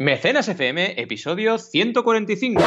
Mecenas FM, episodio 145.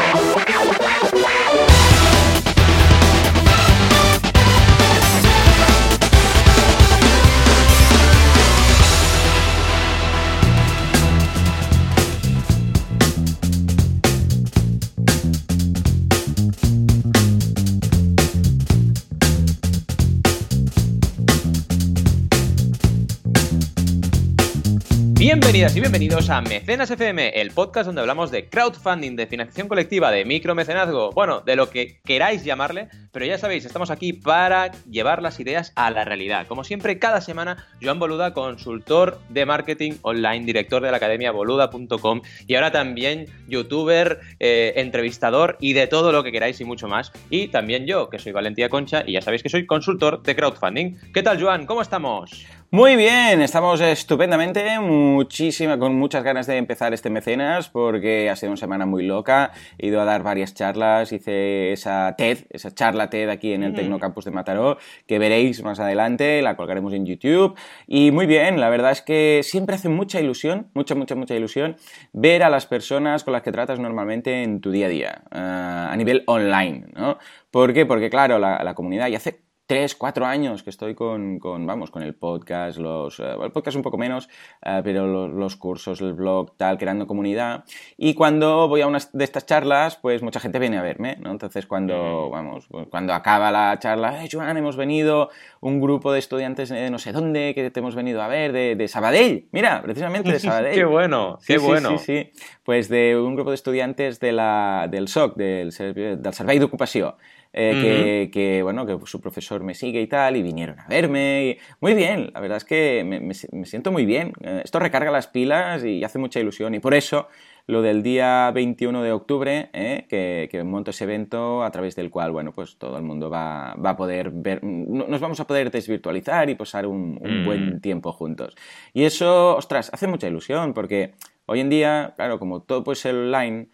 Bienvenidas y bienvenidos a Mecenas FM, el podcast donde hablamos de crowdfunding, de financiación colectiva, de micromecenazgo, bueno, de lo que queráis llamarle, pero ya sabéis, estamos aquí para llevar las ideas a la realidad. Como siempre, cada semana, Joan Boluda, consultor de marketing online, director de la academia boluda.com y ahora también youtuber, eh, entrevistador y de todo lo que queráis y mucho más. Y también yo, que soy Valentía Concha y ya sabéis que soy consultor de crowdfunding. ¿Qué tal, Joan? ¿Cómo estamos? Muy bien, estamos estupendamente, muchísima, con muchas ganas de empezar este mecenas porque ha sido una semana muy loca, he ido a dar varias charlas, hice esa TED, esa charla TED aquí en el Tecnocampus de Mataró, que veréis más adelante, la colgaremos en YouTube y muy bien, la verdad es que siempre hace mucha ilusión, mucha, mucha, mucha ilusión ver a las personas con las que tratas normalmente en tu día a día, eh, a nivel online, ¿no? ¿Por qué? Porque claro, la, la comunidad ya hace tres, cuatro años que estoy con, vamos, con el podcast, los, eh, el podcast un poco menos, eh, pero los, cursos, el blog, tal, creando comunidad. Y cuando voy a una de estas charlas, pues mucha gente viene a verme, ¿no? Entonces cuando, vamos, cuando acaba la charla, hey, Joan, hemos venido un grupo de estudiantes de no sé dónde que te hemos venido a ver, de, Sabadell, mira, precisamente de Sabadell. qué bueno, qué bueno. Sí, sí, pues de un grupo de estudiantes de la, del SOC, del, del Servei d'Ocupació. Eh, que, bueno, que su profesor me sigue y tal, y vinieron a verme. muy bien, la verdad es que me, siento muy bien. Eh, esto recarga las pilas y hace mucha ilusión. Y por eso lo del día 21 de octubre, eh, que, monto ese evento a través del cual, bueno, pues todo el mundo va, va a poder ver, nos vamos a poder desvirtualizar y pasar un, un buen mm. tiempo juntos. Y eso, ostras, hace mucha ilusión porque hoy en día, claro, como todo puede ser online,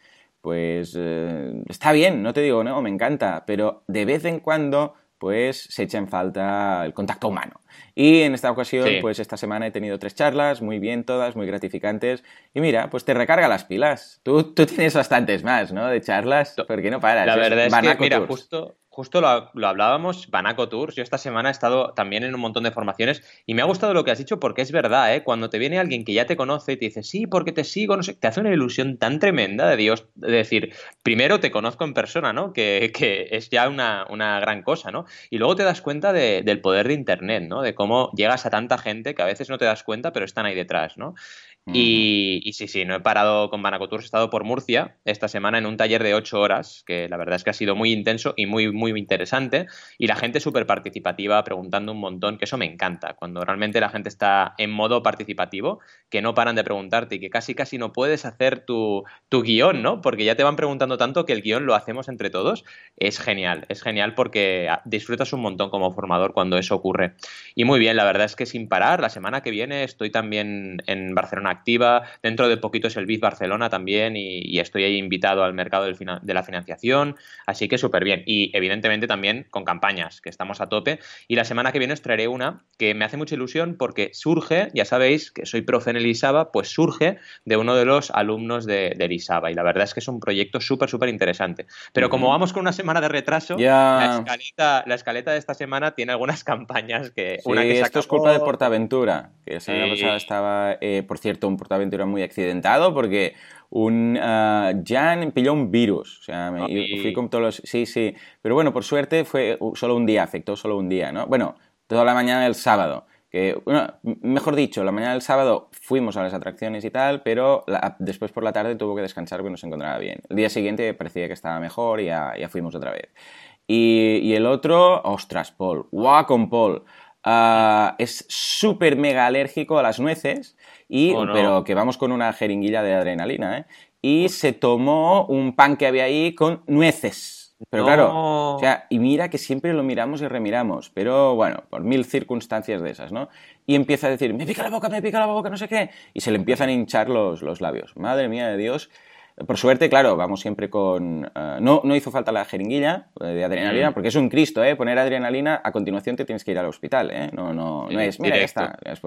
pues eh, está bien, no te digo, no, me encanta, pero de vez en cuando pues se echa en falta el contacto humano. Y en esta ocasión, pues esta semana he tenido tres charlas, muy bien todas, muy gratificantes. Y mira, pues te recarga las pilas. Tú, tú tienes bastantes más, ¿no? De charlas, ¿por qué no paras? La verdad es, que, mira, justo, justo lo, hablábamos, Banaco Tours. Yo esta semana he estado también en un montón de formaciones y me ha gustado lo que has dicho porque es verdad, ¿eh? Cuando te viene alguien que ya te conoce y te dice, sí, porque te sigo, no sé, te hace una ilusión tan tremenda de Dios, de decir, primero te conozco en persona, ¿no? Que, es ya una, gran cosa, ¿no? Y luego te das cuenta del poder de Internet, ¿no? De cómo llegas a tanta gente que a veces no te das cuenta, pero están ahí detrás, ¿no? Y, sí, sí, no he parado con Banaco Tours, he estado por Murcia esta semana en un taller de ocho horas, que la verdad es que ha sido muy intenso y muy, muy interesante. Y la gente súper participativa, preguntando un montón, que eso me encanta. Cuando realmente la gente está en modo participativo, que no paran de preguntarte y que casi casi no puedes hacer tu, tu guion, ¿no? Porque ya te van preguntando tanto que el guion lo hacemos entre todos. Es genial, es genial porque disfrutas un montón como formador cuando eso ocurre. Y muy bien, la verdad es que sin parar, la semana que viene estoy también en Barcelona activa. Dentro de poquito es el BID Barcelona también y, estoy ahí invitado al mercado de la financiación. Así que súper bien. Y evidentemente también con campañas, que estamos a tope. Y la semana que viene os traeré una que me hace mucha ilusión porque surge, ya sabéis que soy profe en el ISABA, pues surge de uno de los alumnos de, del ISABA. Y la verdad es que es un proyecto súper, súper interesante. Pero como vamos con una semana de retraso, la, escaleta, de esta semana tiene algunas campañas que... una que esto es culpa de Portaventura, que la semana pasada estaba, eh, por cierto, un portaventura muy accidentado porque un uh, Jan pilló un virus. O sea, me, fui con todos los... Sí, sí. Pero bueno, por suerte fue solo un día, afectó solo un día, ¿no? Bueno, toda la mañana del sábado. Que, bueno, mejor dicho, la mañana del sábado fuimos a las atracciones y tal, pero después por la tarde tuvo que descansar porque no se encontraba bien. El día siguiente parecía que estaba mejor y ya, ya fuimos otra vez. Y, y, el otro, ostras, Paul, guau con Paul. Uh, es súper mega alérgico a las nueces y, oh, pero que vamos con una jeringuilla de adrenalina, ¿eh? Y se tomó un pan que había ahí con nueces. Pero claro, o sea, y mira que siempre lo miramos y remiramos, pero bueno, por mil circunstancias de esas, ¿no? Y empieza a decir, me pica la boca, me pica la boca, no sé qué, y se le empiezan a hinchar los, los labios. Madre mía de Dios, Por suerte, claro, vamos siempre con... eh, no, no hizo falta la jeringuilla eh, de adrenalina, Mm. porque es un Cristo, ¿eh? Poner adrenalina, a continuación te tienes que ir al hospital, ¿eh? No, no, no es, mira, ya está. es-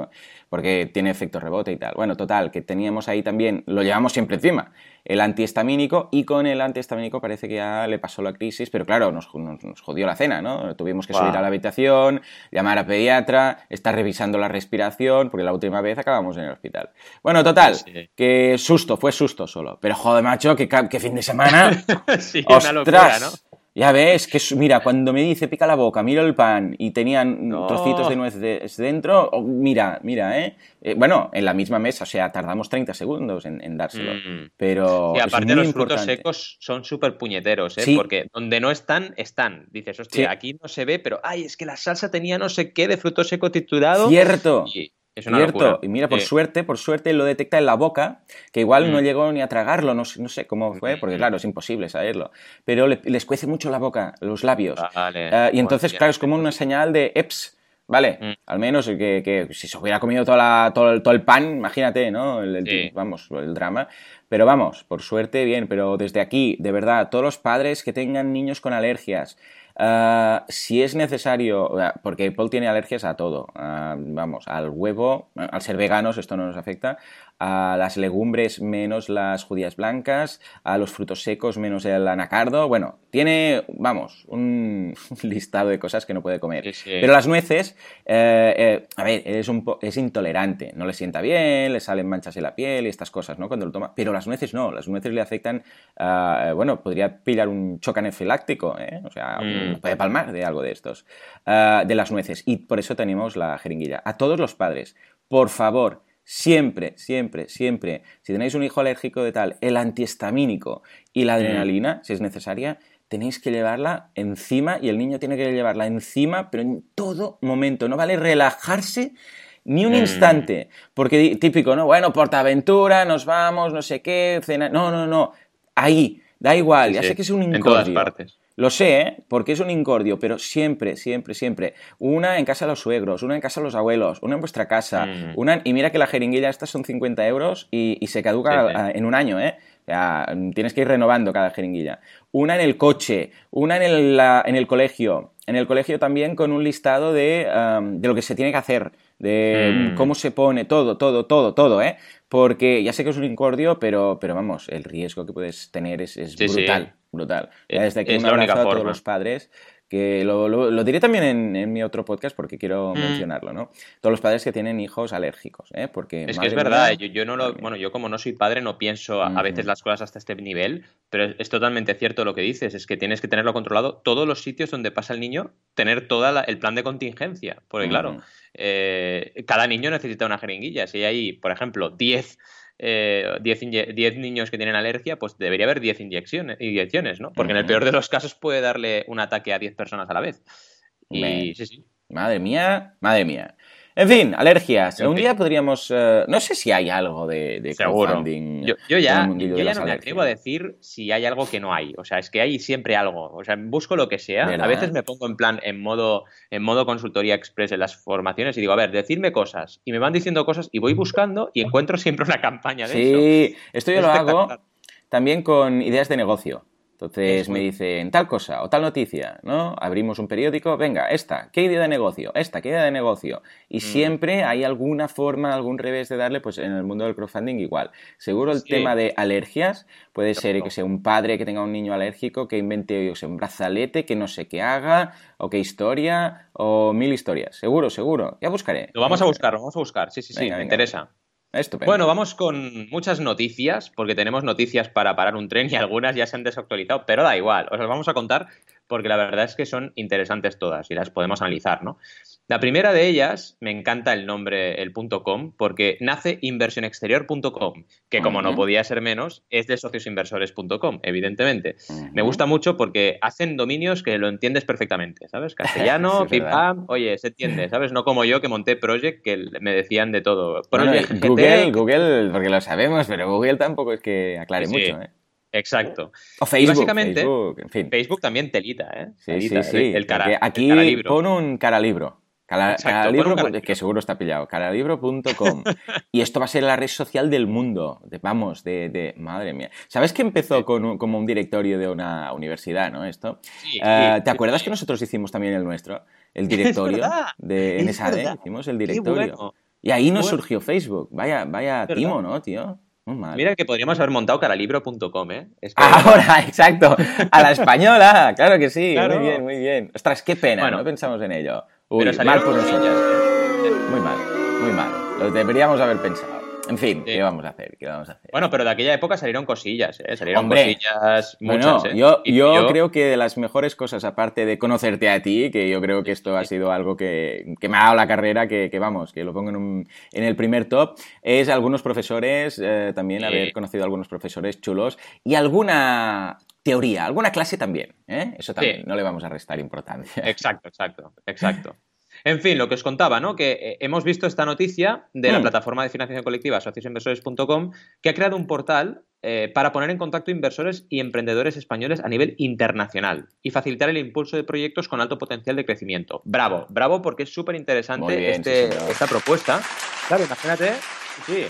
Porque tiene efecto rebote y tal. Bueno, total, que teníamos ahí también, lo llevamos siempre encima, el antihistamínico, y con el antihistamínico parece que ya le pasó la crisis, pero claro, nos, nos- nos jodió la cena, ¿no? Tuvimos que subir a la habitación, llamar a pediatra, estar revisando la respiración, porque la última vez acabamos en el hospital. Bueno, total, Sí, que susto, fue susto solo. Pero joder, macho, que, fin de semana. sí, una ¡Ostras! locura, ¿no? Ya ves, que es- mira, cuando me dice pica la boca, miro el pan y tenían No. trocitos de nuez de- dentro, oh, mira, mira, ¿eh? Eh, Bueno, en la misma mesa, o sea, tardamos 30 segundos en, en dárselo. Mm. Pero Y es aparte muy los frutos secos son súper puñeteros, ¿eh? Sí. Porque donde no están, están. Dices, hostia, Sí. aquí no se ve, pero ay, es que la salsa tenía no sé qué de fruto seco triturado. Cierto. Y es una Cierto, locura. y mira, por Sí. suerte, por suerte lo detecta en la boca, que igual Mm. no llegó ni a tragarlo, no, sé- no sé cómo fue, porque claro, es imposible saberlo, pero le- les cuece mucho la boca, los labios. Vale. Eh, y entonces, Hostia. claro, es como una señal de EPS, ¿vale? Mm. Al menos que, que si se hubiera comido toda la- todo, el, todo el pan, imagínate, ¿no? El, el- Sí. Vamos, el drama. Pero vamos, por suerte, bien, pero desde aquí, de verdad, todos los padres que tengan niños con alergias, ah, si es necesario, porque Paul tiene alergias a todo, vamos, al huevo, al ser veganos esto no nos afecta, a las legumbres menos las judías blancas, a los frutos secos menos el anacardo, bueno, tiene, vamos, un listado de cosas que no puede comer. Sí, sí. Pero las nueces, eh, eh, a ver, es, un po- es intolerante, no le sienta bien, le salen manchas en la piel y estas cosas, ¿no? Cuando lo toma. Pero las nueces no, las nueces le afectan, ah, eh, bueno, podría pillar un choque anafiláctico, ¿eh? O sea, Mm. puede palmar de algo de estos, ah, de las nueces. Y por eso tenemos la jeringuilla. A todos los padres, por favor, siempre, siempre, siempre, si tenéis un hijo alérgico de tal, el antihistamínico y la adrenalina, si es necesaria, tenéis que llevarla encima y el niño tiene que llevarla encima, pero en todo momento. No vale relajarse ni un Mm. instante. Porque típico, ¿no? Bueno, Portaventura, nos vamos, no sé qué, cena. No, no, no. Ahí, da igual. ya sé que es un En incordio. todas partes. Lo sé, ¿eh? porque es un incordio, pero siempre, siempre, siempre. Una en casa de los suegros, una en casa de los abuelos, una en vuestra casa, Mm. una... Y mira que la jeringuilla estas son 50 euros y, y se caduca Sí, sí. en un año, ¿eh? O sea, tienes que ir renovando cada jeringuilla. Una en el coche, una en el, la- en el colegio. En el colegio también con un listado de, de lo que se tiene que hacer, de Mm. cómo se pone, todo, todo, todo, todo, ¿eh? Porque ya sé que es un incordio, pero, pero vamos, el riesgo que puedes tener es, es Sí, sí. brutal, brutal. Ya desde aquí es un abrazo a todos los padres, que lo, lo- lo diré también en, en mi otro podcast porque quiero Mm. mencionarlo, ¿no? Todos los padres que tienen hijos alérgicos, ¿eh? Porque, Es que es verdad, yo, yo no lo, mía. bueno, yo como no soy padre no pienso a, a veces las cosas hasta este nivel, pero es, es totalmente cierto lo que dices, es que tienes que tenerlo controlado todos los sitios donde pasa el niño, tener todo el plan de contingencia, porque claro, eh, cada niño necesita una jeringuilla, si hay, por ejemplo, 10 eh, 10 inye- 10 niños que tienen alergia, pues debería haber 10 inyecciones, inyecciones ¿no? Porque en el peor de los casos puede darle un ataque a 10 personas a la vez. Y Hombre. sí, sí. Madre mía, madre mía. En fin, alergias. En Un día podríamos... eh, no sé si hay algo de, de crowdfunding Yo, ya, yo ya no me atrevo a decir si hay algo que no hay. O sea, es que hay siempre algo. O sea, busco lo que sea. ¿Verdad? A veces me pongo en plan en modo, en modo consultoría express en las formaciones y digo, a ver, decidme cosas. Y me van diciendo cosas y voy buscando y encuentro siempre una campaña de eso. Sí, esto yo Es lo hago también con ideas de negocio. Entonces Es me dicen tal cosa o tal noticia, ¿no? Abrimos un periódico, venga, esta, ¿qué idea de negocio? Esta, ¿qué idea de negocio? Y Mm. siempre hay alguna forma, algún revés de darle, pues en el mundo del crowdfunding igual. Seguro el Sí. tema de alergias puede ser que sea un padre que tenga un niño alérgico que invente yo sé, un brazalete que no sé qué haga, o qué historia, o mil historias. Seguro, seguro. Ya buscaré. Lo vamos a buscar, lo vamos a buscar. Sí, sí, sí, Venga, me venga. interesa. Bueno, vamos con muchas noticias, porque tenemos noticias para parar un tren y algunas ya se han desactualizado, pero da igual, os las vamos a contar porque la verdad es que son interesantes todas y las podemos analizar, ¿no? La primera de ellas, me encanta el nombre, el punto .com, porque nace inversionexterior.com, que como no podía ser menos, es de sociosinversores.com, evidentemente. Me gusta mucho porque hacen dominios que lo entiendes perfectamente, ¿sabes? Castellano, Sí, pam, oye, se entiende, ¿sabes? No como yo que monté Project que me decían de todo. Bueno, Project GT, Google, Google, porque lo sabemos, pero Google tampoco es que aclare Sí, mucho, ¿eh? Exacto. O Facebook, básicamente, Facebook, en fin. Facebook también telita, ¿eh? Sí, Telita, sí, sí. el, el cara, el aquí cara libro. pon un cara libro. Calalibro, que seguro está pillado, calalibro.com. y esto va a ser la red social del mundo, de, vamos, de, madre mía. ¿Sabes que empezó con como un directorio de una universidad, ¿no? Esto. Eh, ¿Te acuerdas que nosotros hicimos también el nuestro? El directorio de NSAD, hicimos el directorio. Y ahí nos surgió Facebook. Vaya, vaya timo, ¿no, tío? Mira que podríamos haber montado caralibro.com, ¿eh? Ahora, exacto. A la española, claro que sí. Muy bien, muy bien. Ostras, qué pena, no pensamos en ello. Uy, mal por nosotros. ¿eh? Muy mal, muy mal. Lo deberíamos haber pensado. En fin, ¿qué vamos a hacer? ¿qué vamos a hacer? Bueno, pero de aquella época salieron cosillas, ¿eh? Salieron cosillas muchas, ¿eh? Yo, yo, creo que de las mejores cosas, aparte de conocerte a ti, que yo creo que esto ha sido algo que, me ha dado la carrera, que, vamos, que lo pongo en, un, en, el primer top, es algunos profesores, eh, también haber conocido a algunos profesores chulos y alguna teoría, alguna clase también, ¿eh? Eso también, no le vamos a restar importancia. Exacto, exacto, exacto. En fin, lo que os contaba, ¿no? Que eh, hemos visto esta noticia de la hmm. plataforma de financiación colectiva sociosinversores.com que ha creado un portal eh, para poner en contacto inversores y emprendedores españoles a nivel internacional y facilitar el impulso de proyectos con alto potencial de crecimiento. Bravo, bravo porque es súper interesante este, esta propuesta. Claro, imagínate. Sí.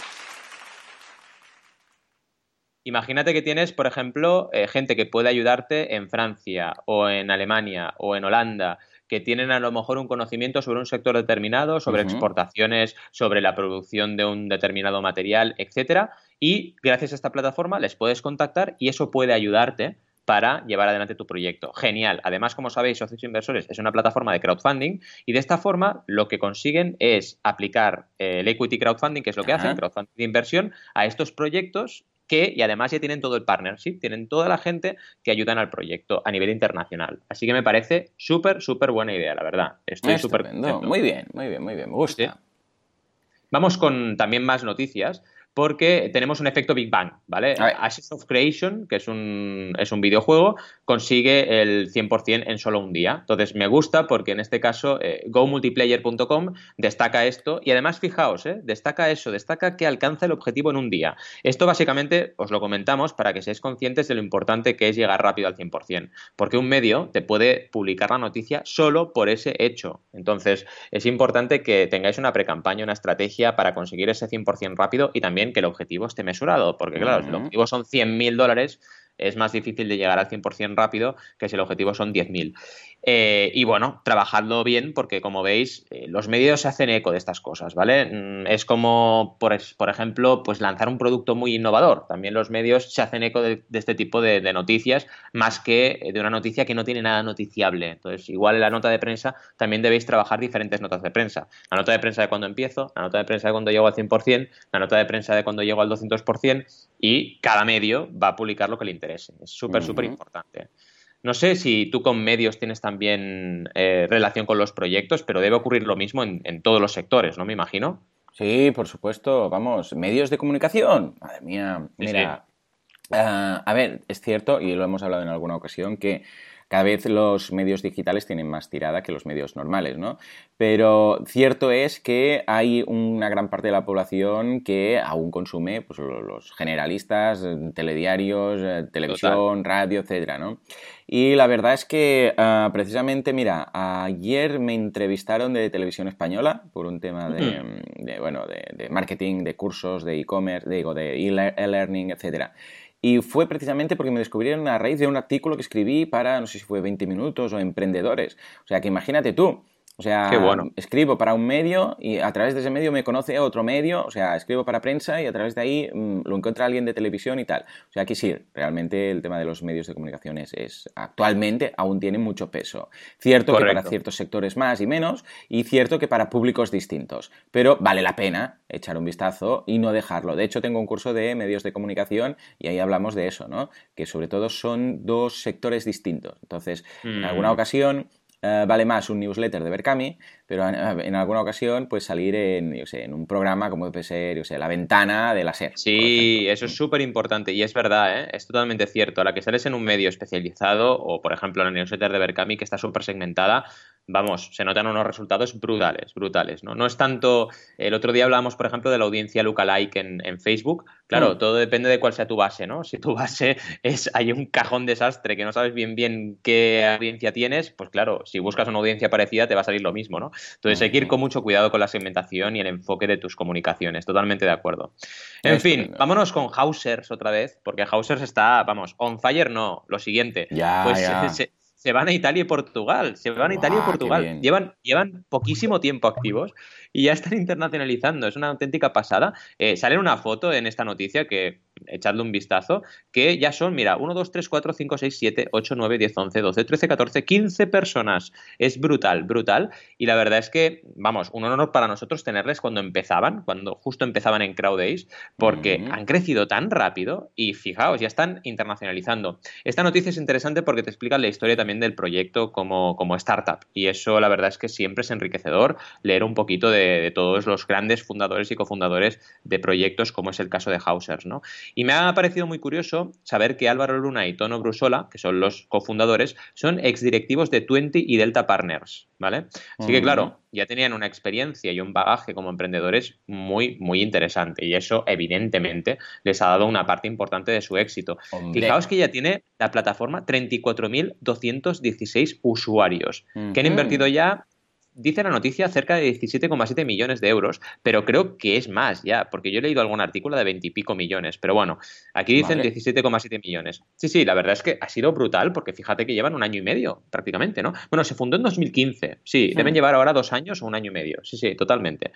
Imagínate que tienes, por ejemplo, eh, gente que puede ayudarte en Francia o en Alemania o en Holanda que tienen a lo mejor un conocimiento sobre un sector determinado, sobre exportaciones, sobre la producción de un determinado material, etcétera, y gracias a esta plataforma les puedes contactar y eso puede ayudarte para llevar adelante tu proyecto. Genial. Además, como sabéis, Socios Inversores es una plataforma de crowdfunding y de esta forma lo que consiguen es aplicar eh, el equity crowdfunding, que es lo que hacen, crowdfunding de inversión, a estos proyectos que, y además ya tienen todo el partnership, tienen toda la gente que ayudan al proyecto a nivel internacional. Así que me parece súper, súper buena idea, la verdad. Estoy súper Muy bien, muy bien, muy bien, me gusta. Vamos con también más noticias porque tenemos un efecto Big Bang, ¿vale? Ashes of Creation, que es un, es un videojuego, consigue el 100% en solo un día. Entonces me gusta porque en este caso eh, GoMultiplayer.com destaca esto y además fijaos, ¿eh? destaca eso, destaca que alcanza el objetivo en un día. Esto básicamente os lo comentamos para que seáis conscientes de lo importante que es llegar rápido al 100%, porque un medio te puede publicar la noticia solo por ese hecho. Entonces es importante que tengáis una precampaña, una estrategia para conseguir ese 100% rápido y también que el objetivo esté mesurado, porque claro, si el objetivo son 100.000 dólares, es más difícil de llegar al 100% rápido que si el objetivo son 10.000. Eh, y bueno, trabajadlo bien porque como veis, eh, los medios se hacen eco de estas cosas, ¿vale? Mm, es como, por, por, ejemplo, pues lanzar un producto muy innovador. También los medios se hacen eco de, este tipo de, noticias más que de una noticia que no tiene nada noticiable. Entonces, igual en la nota de prensa también debéis trabajar diferentes notas de prensa. La nota de prensa de cuando empiezo, la nota de prensa de cuando llego al 100%, la nota de prensa de cuando llego al 200% y cada medio va a publicar lo que le interese. Es súper, súper importante. No sé si tú con medios tienes también eh, relación con los proyectos, pero debe ocurrir lo mismo en, todos los sectores, ¿no? Me imagino. Sí, por supuesto. Vamos, medios de comunicación. Madre mía, mira. Ah, a ver, es cierto, y lo hemos hablado en alguna ocasión, que cada vez los medios digitales tienen más tirada que los medios normales, ¿no? Pero cierto es que hay una gran parte de la población que aún consume pues, los generalistas, telediarios, eh, televisión, radio, etcétera, ¿no? Y la verdad es que ah, precisamente, mira, ayer me entrevistaron de televisión española por un tema de, bueno, de, marketing, de cursos, de e-commerce, digo, de e-learning, etcétera. Y fue precisamente porque me descubrieron a raíz de un artículo que escribí para, no sé si fue 20 minutos o emprendedores. O sea, que imagínate tú, o sea, escribo para un medio y a través de ese medio me conoce otro medio, o sea, escribo para prensa y a través de ahí mm, lo encuentra alguien de televisión y tal. O sea, que sí, realmente el tema de los medios de comunicación es, actualmente aún tiene mucho peso. Cierto que para ciertos sectores más y menos y cierto que para públicos distintos, pero vale la pena echar un vistazo y no dejarlo. De hecho, tengo un curso de medios de comunicación y ahí hablamos de eso, ¿no? Que sobre todo son dos sectores distintos. Entonces, en alguna mm. ocasión eh, vale más un newsletter de Berkami, pero en, alguna ocasión pues salir en, yo sé, en un programa como puede ser, yo sé, La Ventana de la SER. Sí, eso es súper importante y es verdad, ¿eh? es totalmente cierto. A la que sales en un medio especializado o, por ejemplo, en la newsletter de Berkami que está súper segmentada, vamos, se notan unos resultados brutales, brutales, ¿no? No es tanto, el otro día hablábamos, por ejemplo, de la audiencia lookalike en, en Facebook, claro, mm. todo depende de cuál sea tu base, ¿no? Si tu base es, hay un cajón desastre que no sabes bien bien qué audiencia tienes, pues claro, si buscas una audiencia parecida te va a salir lo mismo, ¿no? Entonces hay que ir con mucho cuidado con la segmentación y el enfoque de tus comunicaciones, totalmente de acuerdo. En fin, vámonos con Hausers otra vez, porque Hausers está, vamos, on fire no, lo siguiente. Ya, pues Se, van a Italia y Portugal. Se van a Italia y Portugal. Llevan, llevan poquísimo tiempo activos y ya están internacionalizando. Es una auténtica pasada. Eh, sale una foto en esta noticia que echadle un vistazo, que ya son, mira, 1, 2, 3, 4, 5, 6, 7, 8, 9, 10, 11, 12, 13, 14, 15 personas. Es brutal, brutal. Y la verdad es que, vamos, un honor para nosotros tenerles cuando empezaban, cuando justo empezaban en Crowd Days, porque han crecido tan rápido y fijaos, ya están internacionalizando. Esta noticia es interesante porque te explica la historia también del proyecto como, como startup. Y eso la verdad es que siempre es enriquecedor leer un poquito de, de todos los grandes fundadores y cofundadores de proyectos como es el caso de Hausers, ¿no? Y me ha parecido muy curioso saber que Álvaro Luna y Tono Brusola, que son los cofundadores, son exdirectivos de Twenty y Delta Partners, ¿vale? Así que claro, ya tenían una experiencia y un bagaje como emprendedores muy, muy interesante y eso evidentemente les ha dado una parte importante de su éxito. Fijaos que ya tiene la plataforma 34.216 usuarios que han invertido ya dice la noticia cerca de 17,7 millones de euros, pero creo que es más ya, porque yo he leído algún artículo de 20 y pico millones, pero bueno, aquí dicen 17,7 millones. Sí, sí, la verdad es que ha sido brutal, porque fíjate que llevan un año y medio prácticamente, ¿no? Bueno, se fundó en 2015, sí, deben hmm. llevar ahora dos años o un año y medio, sí, sí, totalmente.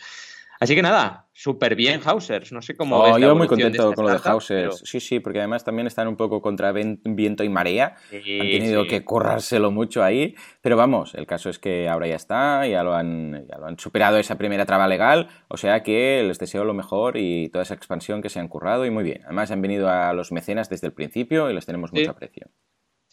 Así que nada, súper bien Hausers. No sé cómo. Oh, yo muy contento con lo de Hausers. Sí, sí, porque además también están un poco contra viento y marea. han tenido que currárselo mucho ahí. Pero vamos, el caso es que ahora ya está, ya lo, han, ya lo han superado esa primera traba legal. O sea que les deseo lo mejor y toda esa expansión que se han currado y muy bien. Además han venido a los mecenas desde el principio y les tenemos mucho aprecio.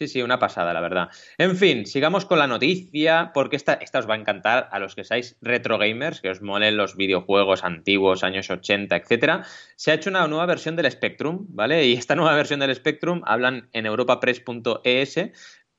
Sí, sí, una pasada, la verdad. En fin, sigamos con la noticia, porque esta, esta os va a encantar a los que seáis retro gamers, que os molen los videojuegos antiguos, años 80, etcétera. Se ha hecho una nueva versión del Spectrum, ¿vale? Y esta nueva versión del Spectrum hablan en europapress.es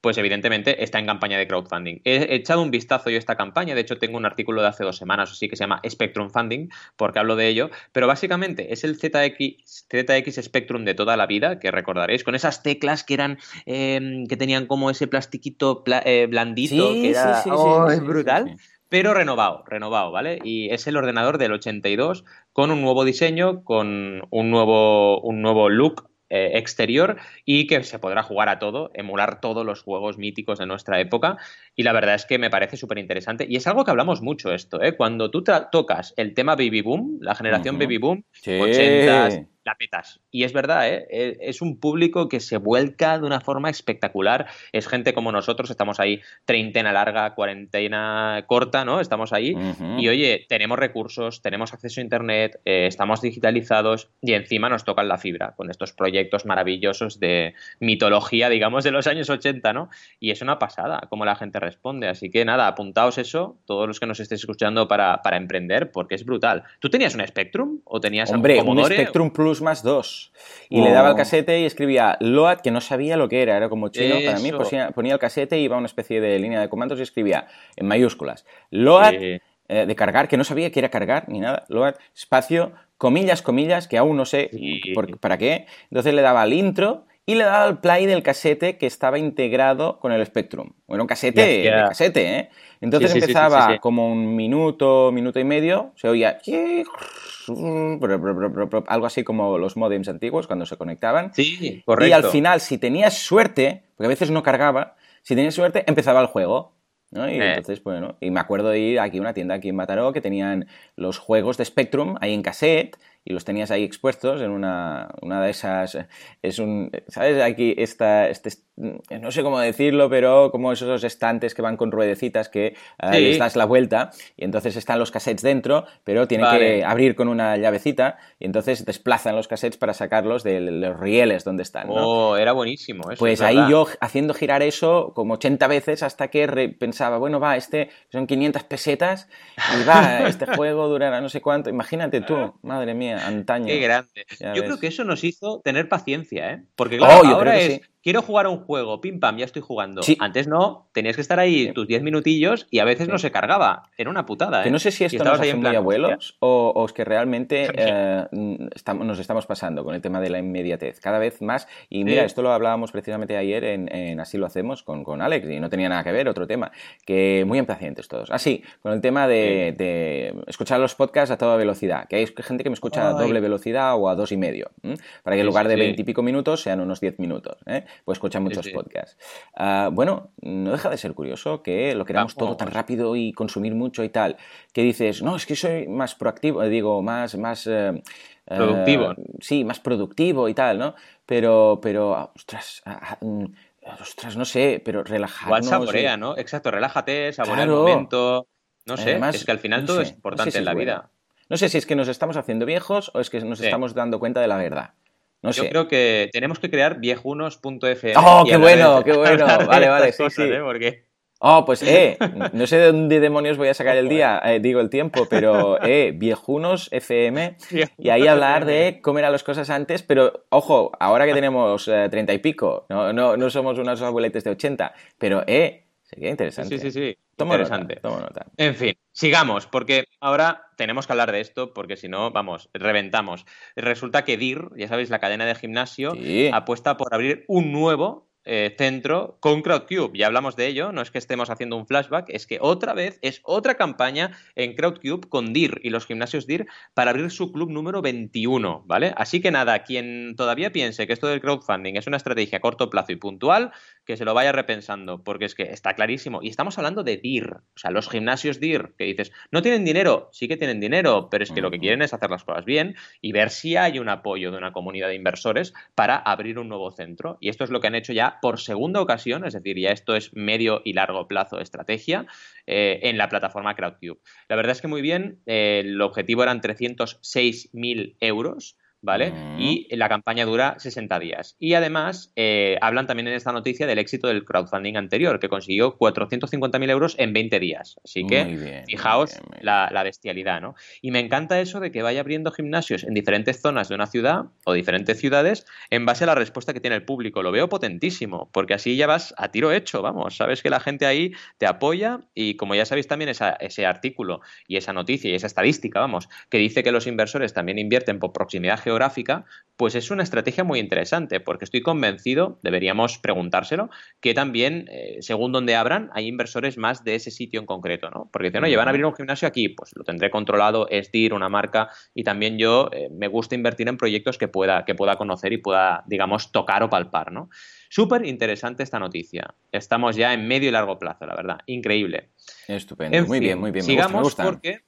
pues evidentemente está en campaña de crowdfunding. He echado un vistazo yo a esta campaña, de hecho tengo un artículo de hace dos semanas así que se llama Spectrum Funding, porque hablo de ello, pero básicamente es el ZX, ZX Spectrum de toda la vida, que recordaréis, con esas teclas que eran, em, que tenían como ese plastiquito eh, blandito, que era oh, es brutal. Pero renovado, renovado, ¿vale? Y es el ordenador del 82 con un nuevo diseño, con un nuevo, un nuevo look eh, exterior y que se podrá jugar a todo, emular todos los juegos míticos de nuestra época. Y la verdad es que me parece súper interesante. Y es algo que hablamos mucho esto, ¿eh? Cuando tú tocas el tema Baby Boom, la generación Baby Boom, 80 la petas. Y es verdad, ¿eh? E, es un público que se vuelca de una forma espectacular. Es gente como nosotros, estamos ahí treintena larga, cuarentena corta, ¿no? Estamos ahí. Y oye, tenemos recursos, tenemos acceso a Internet, eh, estamos digitalizados y encima nos tocan la fibra con estos proyectos maravillosos de mitología, digamos, de los años 80, ¿no? Y es una pasada cómo la gente responde. Así que nada, apuntaos eso, todos los que nos estéis escuchando para, emprender, porque es brutal. ¿Tú tenías un Spectrum o tenías Hombre, un Spectrum Plus más 2. Y le daba el oh. casete y escribía LOAD, que no sabía lo que era, era como chino para mí. Ponía, el casete y iba a una especie de línea de comandos y escribía en mayúsculas LOAD eh, de cargar, que no sabía que era cargar ni nada. LOAD, espacio, comillas, comillas, que aún no sé para qué. Entonces le daba al intro y le daba al play del casete que estaba integrado con el Spectrum. Bueno, un casete de casete, ¿eh? Entonces empezaba como un minuto, minuto y medio, se oía algo así como los modems antiguos cuando se conectaban. Sí, correcto. Y al final, si tenías suerte, porque a veces no cargaba, si tenías suerte, empezaba el juego. Y eh. entonces, bueno, y me acuerdo de ir aquí a una tienda aquí en Mataró que tenían los juegos de Spectrum ahí en cassette y los tenías ahí expuestos en una, una de esas. Es un. ¿Sabes? Aquí está. Este, no sé cómo decirlo, pero como esos estantes que van con ruedecitas que les das la vuelta y entonces están los cassettes dentro, pero tienen que abrir con una llavecita y entonces desplazan los cassettes para sacarlos de los rieles donde están. ¿no? Oh, era buenísimo. Eso pues ahí yo haciendo girar eso como 80 veces hasta que pensaba, bueno, va, este son 500 pesetas y va, este juego durará no sé cuánto. Imagínate tú, madre mía, antaño. Qué grande. yo creo que eso nos hizo tener paciencia, ¿eh? Porque claro, oh, ahora es quiero jugar a un juego, pim pam, ya estoy jugando. Antes no, tenías que estar ahí tus 10 minutillos y a veces no se cargaba. Era una putada. Que no sé si esto nos hace muy abuelos o, es que realmente eh, estamos, nos estamos pasando con el tema de la inmediatez. Cada vez más. Y mira, esto lo hablábamos precisamente ayer en, Así lo hacemos con, con, Alex y no tenía nada que ver, otro tema. Que muy impacientes todos. Así, ah, con el tema de, escuchar los podcasts a toda velocidad. Que hay gente que me escucha a doble velocidad o a dos y medio. Para que en lugar de 20 y pico minutos sean unos 10 minutos. ¿eh? Pues escuchan muchos podcasts. Ah, bueno, no deja de ser curioso que lo queramos todo tan rápido y consumir mucho y tal, que dices, no, es que soy más proactivo, digo, más... más eh, eh, productivo. sí, más productivo y tal, ¿no? Pero, pero, ostras, ah, ah, mm, ostras, no sé, pero relajarnos... Igual saborea, ¿no? Exacto, relájate, saborea el momento... No sé, es que al final todo es importante en la vida. No sé si es que nos estamos haciendo viejos o es que nos estamos dando cuenta de la verdad. Yo creo que tenemos que crear viejunos.fm. ¡Oh, qué bueno, qué bueno! Vale, vale, sí, sí. ¿eh? Oh, pues, eh, no sé de dónde demonios voy a sacar el día, eh, digo el tiempo, pero, eh, viejunos FM, y ahí hablar de cómo eran las cosas antes, pero, ojo, ahora que tenemos eh, treinta y pico, no, no, no somos unos abueletes de ochenta, pero, eh, interesante. Sí, sí, sí. Toma interesante. Nota, nota. En fin, sigamos, porque ahora tenemos que hablar de esto, porque si no, vamos, reventamos. Resulta que DIR, ya sabéis, la cadena de gimnasio, apuesta por abrir un nuevo eh, centro con Crowdcube. Ya hablamos de ello, no es que estemos haciendo un flashback, es que otra vez es otra campaña en Crowdcube con DIR y los gimnasios DIR para abrir su club número 21, ¿vale? Así que nada, quien todavía piense que esto del crowdfunding es una estrategia a corto plazo y puntual, que se lo vaya repensando, porque es que está clarísimo. Y estamos hablando de DIR, o sea, los gimnasios DIR, que dices, no tienen dinero, sí que tienen dinero, pero es que lo que quieren es hacer las cosas bien y ver si hay un apoyo de una comunidad de inversores para abrir un nuevo centro. Y esto es lo que han hecho ya por segunda ocasión, es decir, ya esto es medio y largo plazo de estrategia, eh, en la plataforma CrowdCube. La verdad es que muy bien, eh, el objetivo eran 306.000 euros. ¿Vale? Y la campaña dura 60 días. Y además, eh, hablan también en esta noticia del éxito del crowdfunding anterior, que consiguió 450.000 euros en 20 días. Así que, fijaos la, bestialidad, ¿no? Y me encanta eso de que vaya abriendo gimnasios en diferentes zonas de una ciudad o diferentes ciudades en base a la respuesta que tiene el público. Lo veo potentísimo, porque así ya vas a tiro hecho, vamos. Sabes que la gente ahí te apoya y como ya sabéis también ese artículo y esa noticia y esa estadística, vamos, que dice que los inversores también invierten por proximidad geográfica geográfica, pues es una estrategia muy interesante, porque estoy convencido, deberíamos preguntárselo, que también, eh, según donde abran, hay inversores más de ese sitio en concreto, ¿no? Porque dicen, oye, van a abrir un gimnasio aquí, pues lo tendré controlado, es DIR, una marca, y también yo eh, me gusta invertir en proyectos que pueda, que pueda conocer y pueda, digamos, tocar o palpar, ¿no? Súper interesante esta noticia. Estamos ya en medio y largo plazo, la verdad. Increíble. Estupendo. muy bien, muy bien. sigamos porque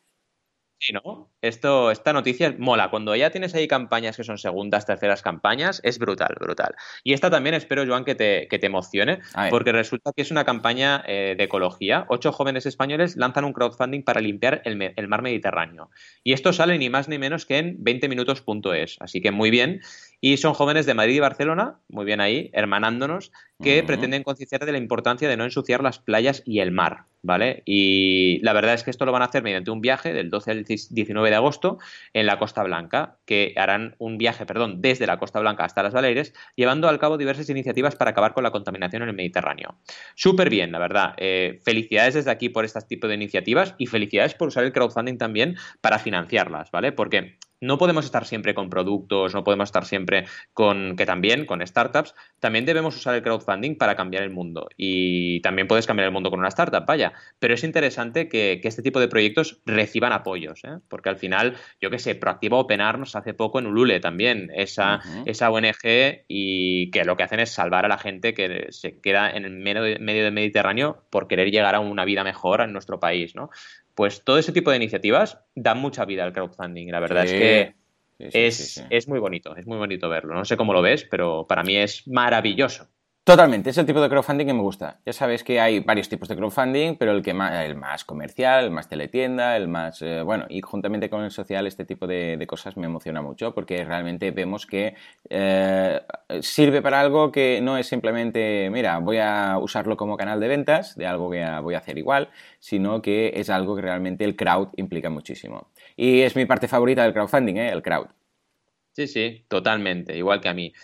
Sí, ¿no? Esto, esta noticia mola. Cuando ya tienes ahí campañas que son segundas, terceras campañas, es brutal, brutal. Y esta también espero, Joan, que te, que te emocione, porque resulta que es una campaña eh, de ecología. Ocho jóvenes españoles lanzan un crowdfunding para limpiar el, el, mar Mediterráneo. Y esto sale ni más ni menos que en 20minutos.es. Así que muy bien. Y son jóvenes de Madrid y Barcelona, muy bien ahí, hermanándonos, que pretenden concienciar de la importancia de no ensuciar las playas y el mar, ¿vale? Y la verdad es que esto lo van a hacer mediante un viaje del 12 al 19 de agosto en la Costa Blanca, que harán un viaje, perdón, desde la Costa Blanca hasta las Baleares, llevando al cabo diversas iniciativas para acabar con la contaminación en el Mediterráneo. Súper bien, la verdad. Eh, felicidades desde aquí por este tipo de iniciativas y felicidades por usar el crowdfunding también para financiarlas, ¿vale? Porque no podemos estar siempre con productos, no podemos estar siempre con, que también con startups, también debemos usar el crowdfunding para cambiar el mundo. Y también puedes cambiar el mundo con una startup, vaya. Pero es interesante que, este tipo de proyectos reciban apoyos, ¿eh? porque al final, yo qué sé, Proactiva Open Arms hace poco en Ulule también, esa, esa ONG y que lo que hacen es salvar a la gente que se queda en el medio, medio del Mediterráneo por querer llegar a una vida mejor en nuestro país, ¿no? Pues todo ese tipo de iniciativas dan mucha vida al crowdfunding. La verdad es que es, es, muy bonito, es muy bonito verlo. No sé cómo lo ves, pero para mí es maravilloso. Totalmente, es el tipo de crowdfunding que me gusta. Ya sabes que hay varios tipos de crowdfunding, pero el que más, el más comercial, el más teletienda, el más eh, bueno, y juntamente con el social este tipo de, cosas me emociona mucho porque realmente vemos que eh, sirve para algo que no es simplemente, mira, voy a usarlo como canal de ventas de algo que voy a hacer igual, sino que es algo que realmente el crowd implica muchísimo. Y es mi parte favorita del crowdfunding, ¿eh? el crowd. Sí, sí, totalmente, igual que a mí.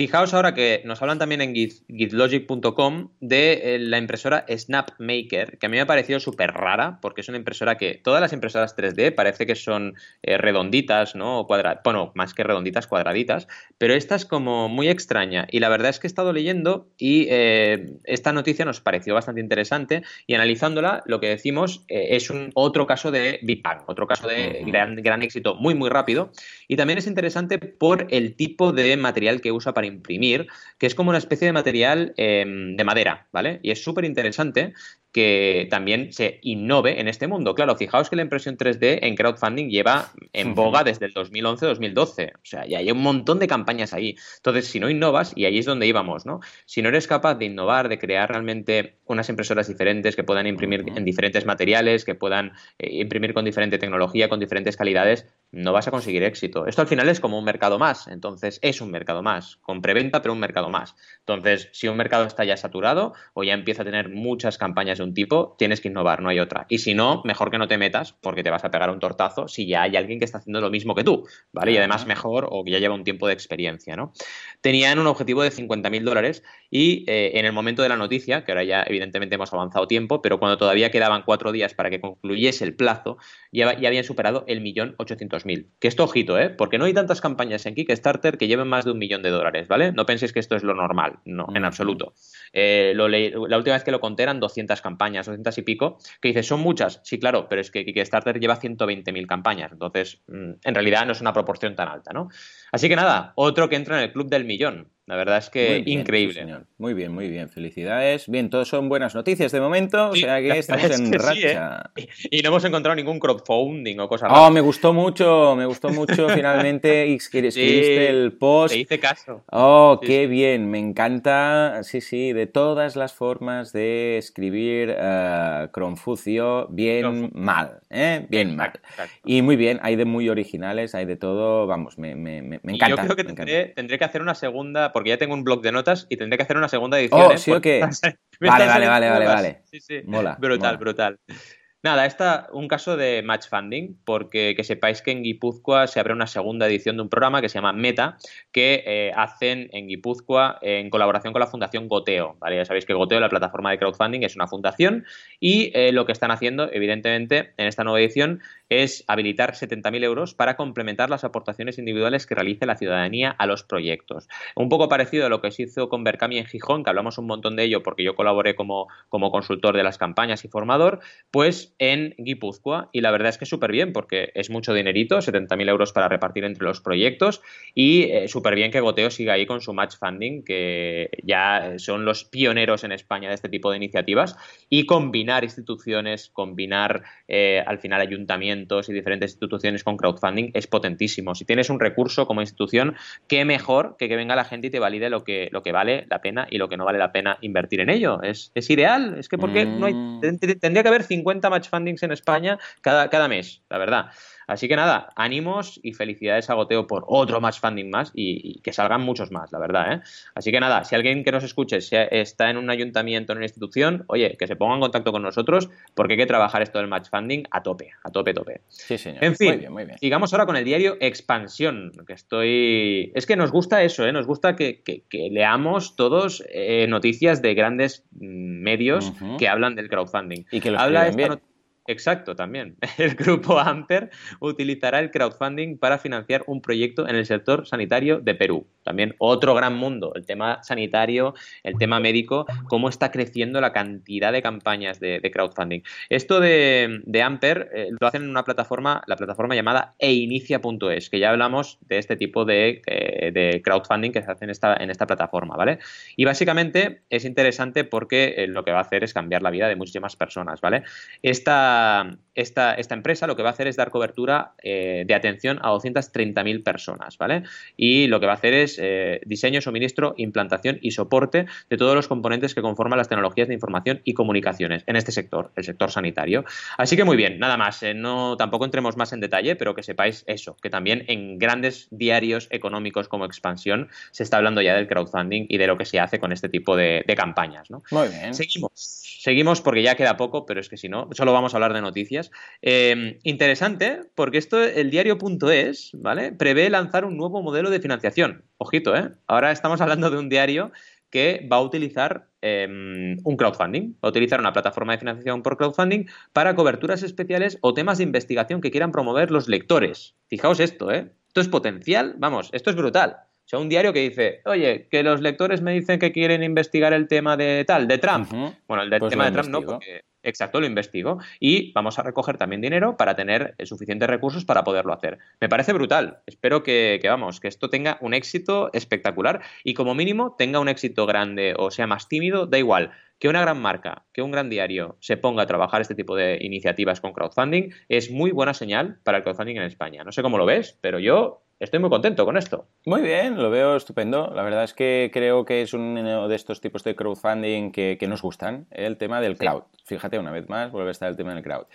Fijaos ahora que nos hablan también en gitlogic.com de eh, la impresora SnapMaker, que a mí me ha parecido súper rara, porque es una impresora que todas las impresoras 3D parece que son eh, redonditas, ¿no? bueno, más que redonditas, cuadraditas, pero esta es como muy extraña. Y la verdad es que he estado leyendo y eh, esta noticia nos pareció bastante interesante y analizándola, lo que decimos es un otro caso de Big Bang, otro caso de gran, gran éxito muy, muy rápido. Y también es interesante por el tipo de material que usa para imprimir, que es como una especie de material em, de madera, ¿vale? Y es súper interesante que también se innove en este mundo. Claro, fijaos que la impresión 3D en crowdfunding lleva en boga desde el 2011-2012. O sea, y hay un montón de campañas ahí. Entonces, si no innovas, y ahí es donde íbamos, ¿no? Si no eres capaz de innovar, de crear realmente unas impresoras diferentes que puedan imprimir en diferentes materiales, que puedan eh, imprimir con diferente tecnología, con diferentes calidades, no vas a conseguir éxito. Esto al final es como un mercado más, entonces es un mercado más, con preventa, pero un mercado más. Entonces, si un mercado está ya saturado o ya empieza a tener muchas campañas de un tipo, tienes que innovar, no hay otra. Y si no, mejor que no te metas porque te vas a pegar un tortazo si ya hay alguien que está haciendo lo mismo que tú, ¿vale? Y además mejor o que ya lleva un tiempo de experiencia, ¿no? Tenían un objetivo de 50.000 dólares y eh, en el momento de la noticia, que ahora ya evidentemente hemos avanzado tiempo, pero cuando todavía quedaban cuatro días para que concluyese el plazo, ya, ya habían superado el millón ochocientos mil. Que esto ojito, ¿eh? Porque no hay tantas campañas en Kickstarter que lleven más de un millón de dólares, ¿vale? No penséis que esto es lo normal, no, en absoluto. Eh, la última vez que lo conté eran 200 campañas, 200 y pico, que dices, ¿son muchas? Sí, claro, pero es que Kickstarter lleva 120.000 campañas, entonces mm, en realidad no es una proporción tan alta, ¿no? Así que nada, otro que entra en el club del millón. La verdad es que increíble. muy bien, muy bien. Felicidades. Bien, todos son buenas noticias de momento, o sea que estamos en racha. ¿eh? Y no hemos encontrado ningún crowdfunding o cosa Oh, me gustó mucho, me gustó mucho finalmente escribiste el post. Te hice caso. Oh, qué bien, me encanta. Sí, sí, de todas las formas de escribir uh, Confucio, bien mal, ¿eh? Bien mal. Y muy bien, hay de muy originales, hay de todo, vamos, me, me, me encanta. yo creo que tendré, tendré, que hacer una segunda porque ya tengo un blog de notas y tendré que hacer una segunda edición. Oh, ¿eh? sí o qué. Vale, vale, vale, vale, vale. Sí, sí. Mola. Brutal, brutal. Nada, está un caso de match funding, porque que sepáis que en Guipúzcoa se abre una segunda edición de un programa que se llama Meta, que eh, hacen en Guipúzcoa en colaboración con la Fundación Goteo. ¿vale? Ya sabéis que Goteo, la plataforma de crowdfunding, es una fundación y eh, lo que están haciendo, evidentemente, en esta nueva edición es habilitar 70.000 euros para complementar las aportaciones individuales que realice la ciudadanía a los proyectos. Un poco parecido a lo que se hizo con Berkami en Gijón, que hablamos un montón de ello porque yo colaboré como, como consultor de las campañas y formador, pues en Guipúzcoa. Y la verdad es que súper bien porque es mucho dinerito, 70.000 euros para repartir entre los proyectos y eh, súper bien que Goteo siga ahí con su match funding, que ya son los pioneros en España de este tipo de iniciativas, y combinar instituciones, combinar eh, al final ayuntamientos, y diferentes instituciones con crowdfunding es potentísimo. Si tienes un recurso como institución, qué mejor que que venga la gente y te valide lo que, lo que vale la pena y lo que no vale la pena invertir en ello. Es, ideal. Es que porque no hay, mm. tendría que haber 50 match fundings en España cada, cada mes, la verdad. Así que nada, ánimos y felicidades a Goteo por otro match funding más y, que salgan muchos más, la verdad. ¿eh? Así que nada, si alguien que nos escuche está en un ayuntamiento, en una institución, oye, que se ponga en contacto con nosotros porque hay que trabajar esto del match funding a tope, a tope, tope. Sí, señor. En fin, muy bien, sigamos ahora con el diario Expansión, que estoy... Es que nos gusta eso, ¿eh? Nos gusta que, leamos todos eh, noticias de grandes mm, medios que hablan del crowdfunding. Y que lo Habla bien. Exacto, también. El grupo Amper utilizará el crowdfunding para financiar un proyecto en el sector sanitario de Perú. También otro gran mundo, el tema sanitario, el tema médico, cómo está creciendo la cantidad de campañas de, crowdfunding. Esto de, Amper eh, lo hacen en una plataforma, la plataforma llamada einicia.es, que ya hablamos de este tipo de, eh, crowdfunding que se hace en esta, en esta plataforma, ¿vale? Y básicamente es interesante porque eh, lo que va a hacer es cambiar la vida de muchísimas personas, ¿vale? Esta esta, esta, empresa lo que va a hacer es dar cobertura eh, de atención a 230.000 personas, ¿vale? Y lo que va a hacer es eh, diseño, suministro, implantación y soporte de todos los componentes que conforman las tecnologías de información y comunicaciones en este sector, el sector sanitario. Así que muy bien, nada más, eh, no tampoco entremos más en detalle, pero que sepáis eso, que también en grandes diarios económicos como Expansión se está hablando ya del crowdfunding y de lo que se hace con este tipo de, de campañas, ¿no? Muy bien. Seguimos, seguimos porque ya queda poco, pero es que si no, solo vamos a hablar par de noticias. Eh, interesante, porque esto, el diario.es, ¿vale? Prevé lanzar un nuevo modelo de financiación. Ojito, ¿eh? Ahora estamos hablando de un diario que va a utilizar em, un crowdfunding, va a utilizar una plataforma de financiación por crowdfunding para coberturas especiales o temas de investigación que quieran promover los lectores. Fijaos esto, ¿eh? Esto es potencial, vamos, esto es brutal. O sea, un diario que dice, oye, que los lectores me dicen que quieren investigar el tema de tal, de Trump. Bueno, el pues tema de Trump no, porque Exacto, lo investigo. Y vamos a recoger también dinero para tener suficientes recursos para poderlo hacer. Me parece brutal. Espero que, vamos, que esto tenga un éxito espectacular y como mínimo tenga un éxito grande o sea más tímido, da igual. Que una gran marca, que un gran diario se ponga a trabajar este tipo de iniciativas con crowdfunding es muy buena señal para el crowdfunding en España. No sé cómo lo ves, pero yo estoy muy contento con esto. Muy bien, lo veo estupendo. La verdad es que creo que es uno de estos tipos de crowdfunding que, nos gustan, ¿eh? el tema del crowd. Fíjate, una vez más, vuelve a estar el tema del crowd.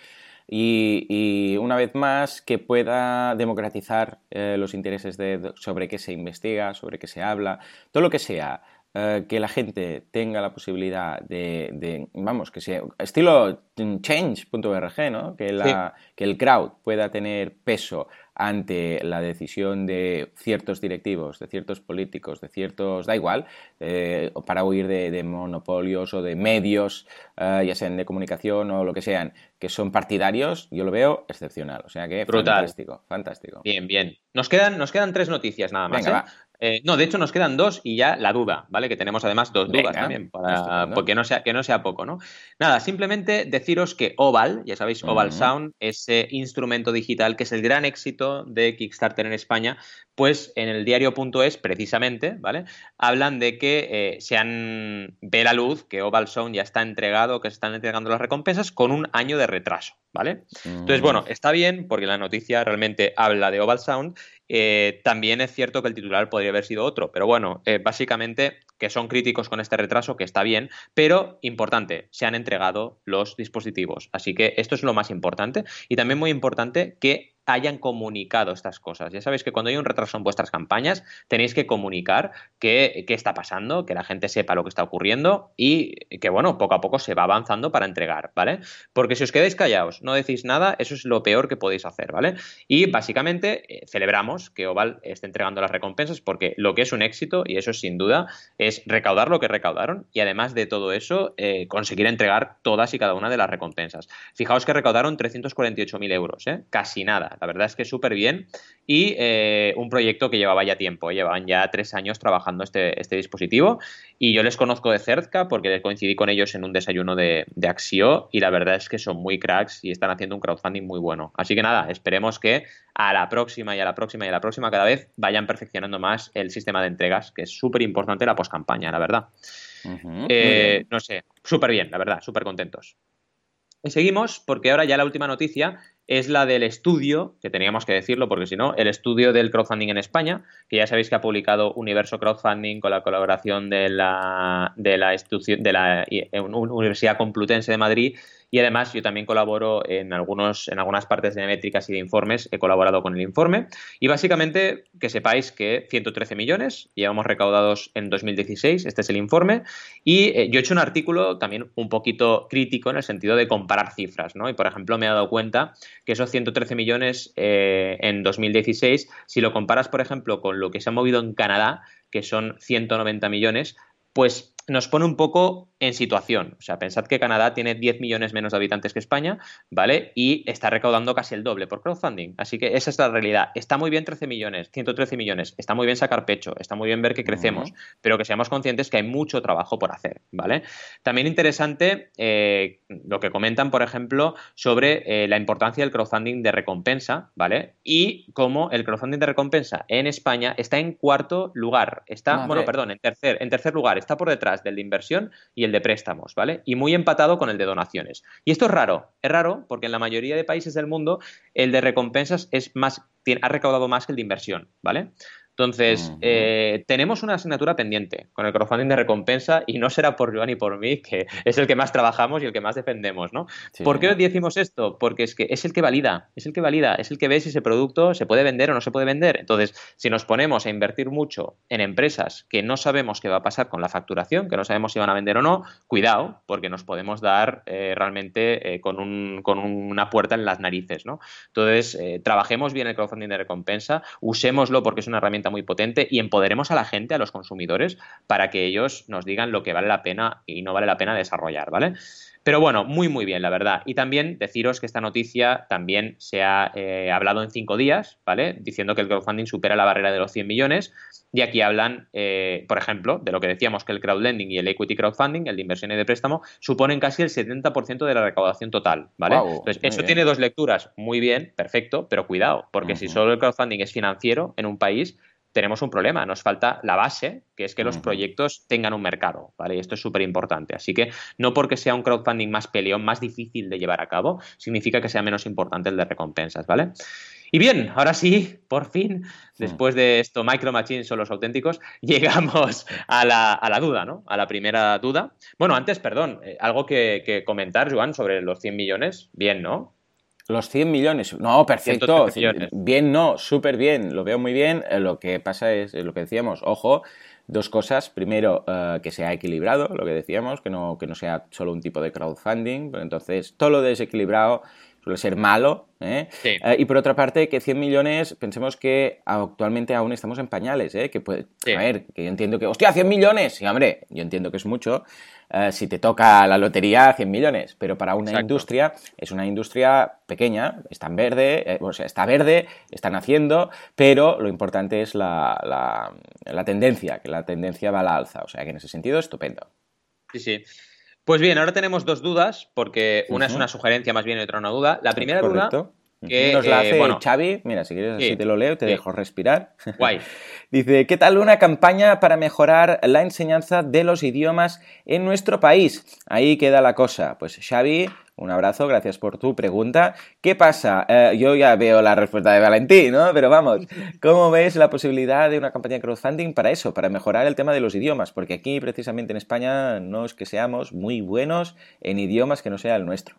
Y, una vez más que pueda democratizar eh, los intereses de, sobre qué se investiga, sobre qué se habla, todo lo que sea eh, que la gente tenga la posibilidad de, vamos, que sea estilo change.org, ¿no? Que, la, que el crowd pueda tener peso ante la decisión de ciertos directivos, de ciertos políticos, de ciertos, da igual, eh, para huir de, monopolios o de medios, eh, ya sean de comunicación o lo que sean, que son partidarios, yo lo veo excepcional. O sea que fantástico, fantástico. Bien, bien. Nos quedan, nos quedan tres noticias nada más. Venga, ¿eh? No, de hecho nos quedan dos y ya la duda, ¿vale? Que tenemos además dos dudas también, para, porque no sea, que no sea poco, ¿no? Nada, simplemente deciros que Oval, ya sabéis, Oval Sound, ese instrumento digital que es el gran éxito de Kickstarter en España, pues en el diario.es, precisamente, ¿vale? Hablan de que eh, se han ve la luz, que Oval Sound ya está entregado, que se están entregando las recompensas con un año de retraso, ¿vale? Entonces, bueno, mm. está bien porque la noticia realmente habla de Oval Sound. Eh, también es cierto que el titular podría haber sido otro, pero bueno, eh, básicamente que son críticos con este retraso, que está bien, pero importante, se han entregado los dispositivos. Así que esto es lo más importante y también muy importante que hayan comunicado estas cosas. Ya sabéis que cuando hay un retraso en vuestras campañas, tenéis que comunicar qué, está pasando, que la gente sepa lo que está ocurriendo y que, bueno, poco a poco se va avanzando para entregar, ¿vale? Porque si os quedáis callados, no decís nada, eso es lo peor que podéis hacer, ¿vale? Y básicamente eh, celebramos que Oval esté entregando las recompensas porque lo que es un éxito, y eso sin duda, es recaudar lo que recaudaron y además de todo eso, eh, conseguir entregar todas y cada una de las recompensas. Fijaos que recaudaron 348.000 euros, ¿eh? Casi nada la verdad es que súper bien y eh, un proyecto que llevaba ya tiempo, llevaban ya tres años trabajando este, este dispositivo y yo les conozco de cerca porque coincidí con ellos en un desayuno de, de Axio y la verdad es que son muy cracks y están haciendo un crowdfunding muy bueno. Así que nada, esperemos que a la próxima y a la próxima y a la próxima cada vez vayan perfeccionando más el sistema de entregas, que es súper importante la postcampaña, la verdad. Eh, no sé, súper bien, la verdad, súper contentos. Y seguimos porque ahora ya la última noticia es la del estudio, que teníamos que decirlo porque si no, el estudio del crowdfunding en España, que ya sabéis que ha publicado Universo Crowdfunding con la colaboración de la, de la, de la eh, Universidad Complutense de Madrid y además yo también colaboro en, algunos, en algunas partes de métricas y de informes, he colaborado con el informe. Y básicamente que sepáis que 113 millones llevamos recaudados en 2016, este es el informe. Y eh, yo he hecho un artículo también un poquito crítico en el sentido de comparar cifras, ¿no? Y por ejemplo me he dado cuenta que esos 113 millones eh, en 2016, si lo comparas por ejemplo con lo que se ha movido en Canadá, que son 190 millones, pues nos pone un poco en situación. O sea, pensad que Canadá tiene 10 millones menos de habitantes que España, ¿vale? Y está recaudando casi el doble por crowdfunding. Así que esa es la realidad. Está muy bien 13 millones, 113 millones. Está muy bien sacar pecho, está muy bien ver que crecemos, pero que seamos conscientes que hay mucho trabajo por hacer, ¿vale? También interesante eh, lo que comentan, por ejemplo, sobre eh, la importancia del crowdfunding de recompensa, ¿vale? Y cómo el crowdfunding de recompensa en España está en cuarto lugar. Está, bueno, perdón, en tercer, en tercer lugar. Está por detrás del de inversión y el de préstamos, ¿vale? Y muy empatado con el de donaciones. Y esto es raro, es raro porque en la mayoría de países del mundo el de recompensas es más, ha recaudado más que el de inversión, ¿vale? Entonces, eh, tenemos una asignatura pendiente con el crowdfunding de recompensa y no será por Joan y por mí, que es el que más trabajamos y el que más defendemos, ¿no? ¿Por qué decimos esto? Porque es que es el que valida, es el que valida, es el que ve si ese producto se puede vender o no se puede vender. Entonces, si nos ponemos a invertir mucho en empresas que no sabemos qué va a pasar con la facturación, que no sabemos si van a vender o no, cuidado, porque nos podemos dar eh, realmente eh, con, un, con, una puerta en las narices, ¿no? Entonces, trabajemos bien el crowdfunding de recompensa, usémoslo porque es una herramienta muy potente y empoderemos a la gente, a los consumidores, para que ellos nos digan lo que vale la pena y no vale la pena desarrollar, ¿vale? Pero bueno, muy, muy bien, la verdad. Y también deciros que esta noticia también se ha eh, hablado en cinco días, ¿vale? Diciendo que el crowdfunding supera la barrera de los 100 millones. Y aquí hablan, eh, por ejemplo, de lo que decíamos que el crowdlending y el equity crowdfunding, el de inversión y de préstamo, suponen casi el 70% de la recaudación total, ¿vale? Entonces, eso tiene dos lecturas. Muy bien, perfecto, pero cuidado, porque si solo el crowdfunding es financiero en un país, tenemos un problema, nos falta la base, que es que los proyectos tengan un mercado, ¿vale? Y esto es súper importante. Así que no porque sea un crowdfunding más peleón, más difícil de llevar a cabo, significa que sea menos importante el de recompensas, ¿vale? Y bien, ahora sí, por fin, después de esto, Micro Machines son los auténticos, llegamos a la, duda, ¿no? A la primera duda. Bueno, antes, perdón, eh, algo que, que comentar, Joan, sobre los 100 millones. Bien, ¿no? Los 100 millones. No, perfecto. Bien, no, súper bien. Lo veo muy bien. Eh, lo que pasa es lo que decíamos, ojo, dos cosas. Primero, eh, que sea equilibrado, lo que decíamos, que no, que no sea solo un tipo de crowdfunding. Entonces, todo lo desequilibrado suele ser malo. ¿eh? y por otra parte, que 100 millones, pensemos que actualmente aún estamos en pañales. ¿eh? Que puede, A ver, que yo entiendo que, hostia, 100 millones. Sí, hombre, yo entiendo que es mucho. Eh, si te toca la lotería, 100 millones, pero para una industria es una industria pequeña, está en verde, eh, o sea, está verde, están haciendo, pero lo importante es la, la, tendencia, que la tendencia va a la alza, o sea que en ese sentido, estupendo. Sí, sí. Pues bien, ahora tenemos dos dudas, porque una es una sugerencia más bien y otra una duda. La primera duda que, Nos la hace Xavi, mira, si quieres así te lo leo, te dejo respirar. Guay. Dice, ¿qué tal una campaña para mejorar la enseñanza de los idiomas en nuestro país? Ahí queda la cosa. Pues Xavi, un abrazo, gracias por tu pregunta. ¿Qué pasa? Eh, yo ya veo la respuesta de Valentín, ¿no? Pero vamos, ¿cómo ves la posibilidad de una campaña de crowdfunding para eso, para mejorar el tema de los idiomas? Porque aquí, precisamente en España, no es que seamos muy buenos en idiomas que no sea el nuestro.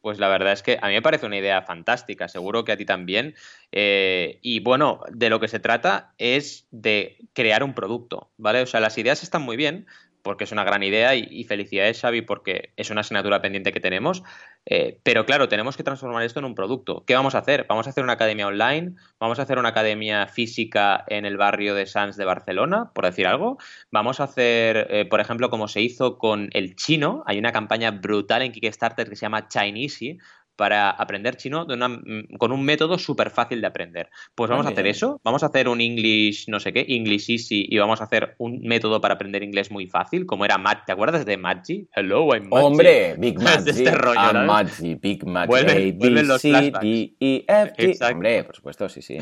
Pues la verdad es que a mí me parece una idea fantástica, seguro que a ti también. Eh, y bueno, de lo que se trata es de crear un producto, ¿vale? O sea, las ideas están muy bien, porque es una gran idea y, felicidades Xavi porque es una asignatura pendiente que tenemos, eh, pero claro, tenemos que transformar esto en un producto. ¿Qué vamos a hacer? ¿Vamos a hacer una academia online? ¿Vamos a hacer una academia física en el barrio de Sants de Barcelona, por decir algo? ¿Vamos a hacer, eh, por ejemplo, como se hizo con el chino? Hay una campaña brutal en Kickstarter que se llama Chinese, para aprender chino mm, con un método súper fácil de aprender. Pues vamos a hacer eso, vamos a hacer un English, no sé qué, English Easy, y vamos a hacer un método para aprender inglés muy fácil, como era Matt, ¿te acuerdas de Maggi? Hello, I'm Maggi. Hombre, Big Maggi, este rollo, I'm Maggi, Big Maggi, vuelven, A, B, C, D, E, F, G. Hombre, por supuesto, sí, sí.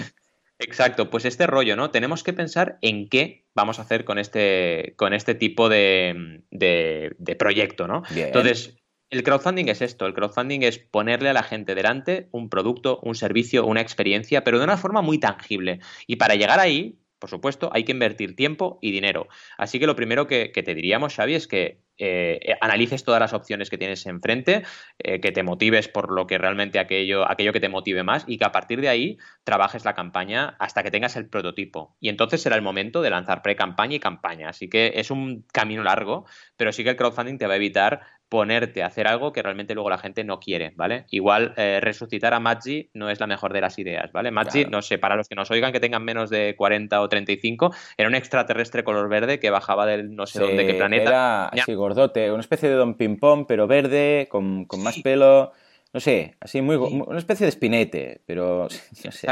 Exacto, pues este rollo, ¿no? Tenemos que pensar en qué vamos a hacer con este, con este tipo de, de, proyecto, ¿no? Entonces, el crowdfunding es esto, el crowdfunding es ponerle a la gente delante un producto, un servicio, una experiencia, pero de una forma muy tangible. Y para llegar ahí, por supuesto, hay que invertir tiempo y dinero. Así que lo primero que, te diríamos, Xavi, es que eh, analices todas las opciones que tienes enfrente, eh, que te motives por lo que realmente aquello, aquello que te motive más y que a partir de ahí trabajes la campaña hasta que tengas el prototipo. Y entonces será el momento de lanzar pre-campaña y campaña. Así que es un camino largo, pero sí que el crowdfunding te va a evitar ponerte a hacer algo que realmente luego la gente no quiere, ¿vale? Igual eh, resucitar a Maggi no es la mejor de las ideas, ¿vale? Maggi, no sé, para los que nos oigan que tengan menos de 40 o 35, era un extraterrestre color verde que bajaba del no sé dónde, qué planeta. Era así gordote, una especie de Don Ping Pong, pero verde, con, más pelo no sé, así muy, una especie de espinete, pero no sé.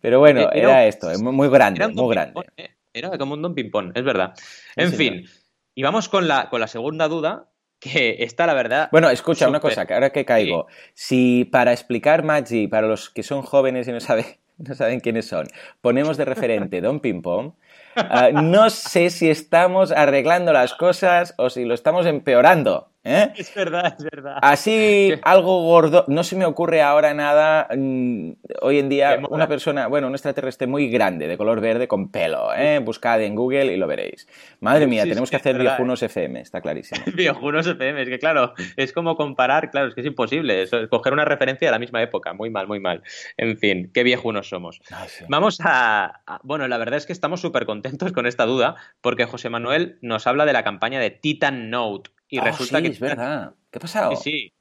Pero bueno, era, esto, muy grande, muy grande. ¿eh? Era como un Don Ping-Pong, es verdad. En fin, y vamos con la, con la segunda duda, que está la verdad. Bueno, escucha una cosa, que ahora que caigo, si para explicar Maggi, para los que son jóvenes y no saben, no saben quiénes son, ponemos de referente Don Ping Pong, ah, no sé si estamos arreglando las cosas o si lo estamos empeorando. ¿Eh? Es verdad, es verdad. Así, algo gordo. No se me ocurre ahora nada. mm, hoy en día, una persona, bueno, un extraterrestre muy grande, de color verde, con pelo. ¿eh? Buscad en Google y lo veréis. Madre mía, Sí, tenemos sí, que hacer viejunos FM, está clarísimo. Viejunos FM, es que claro, es como comparar, claro, es que es imposible, es coger una referencia de la misma época, muy mal, muy mal. En fin, qué viejunos somos. Ay, sí. Vamos a, a- Bueno, la verdad es que estamos súper contentos con esta duda, porque José Manuel nos habla de la campaña de Titan Note. Y Oh, resulta sí, que. es verdad. ¿Qué ha pasado? Sí, sí.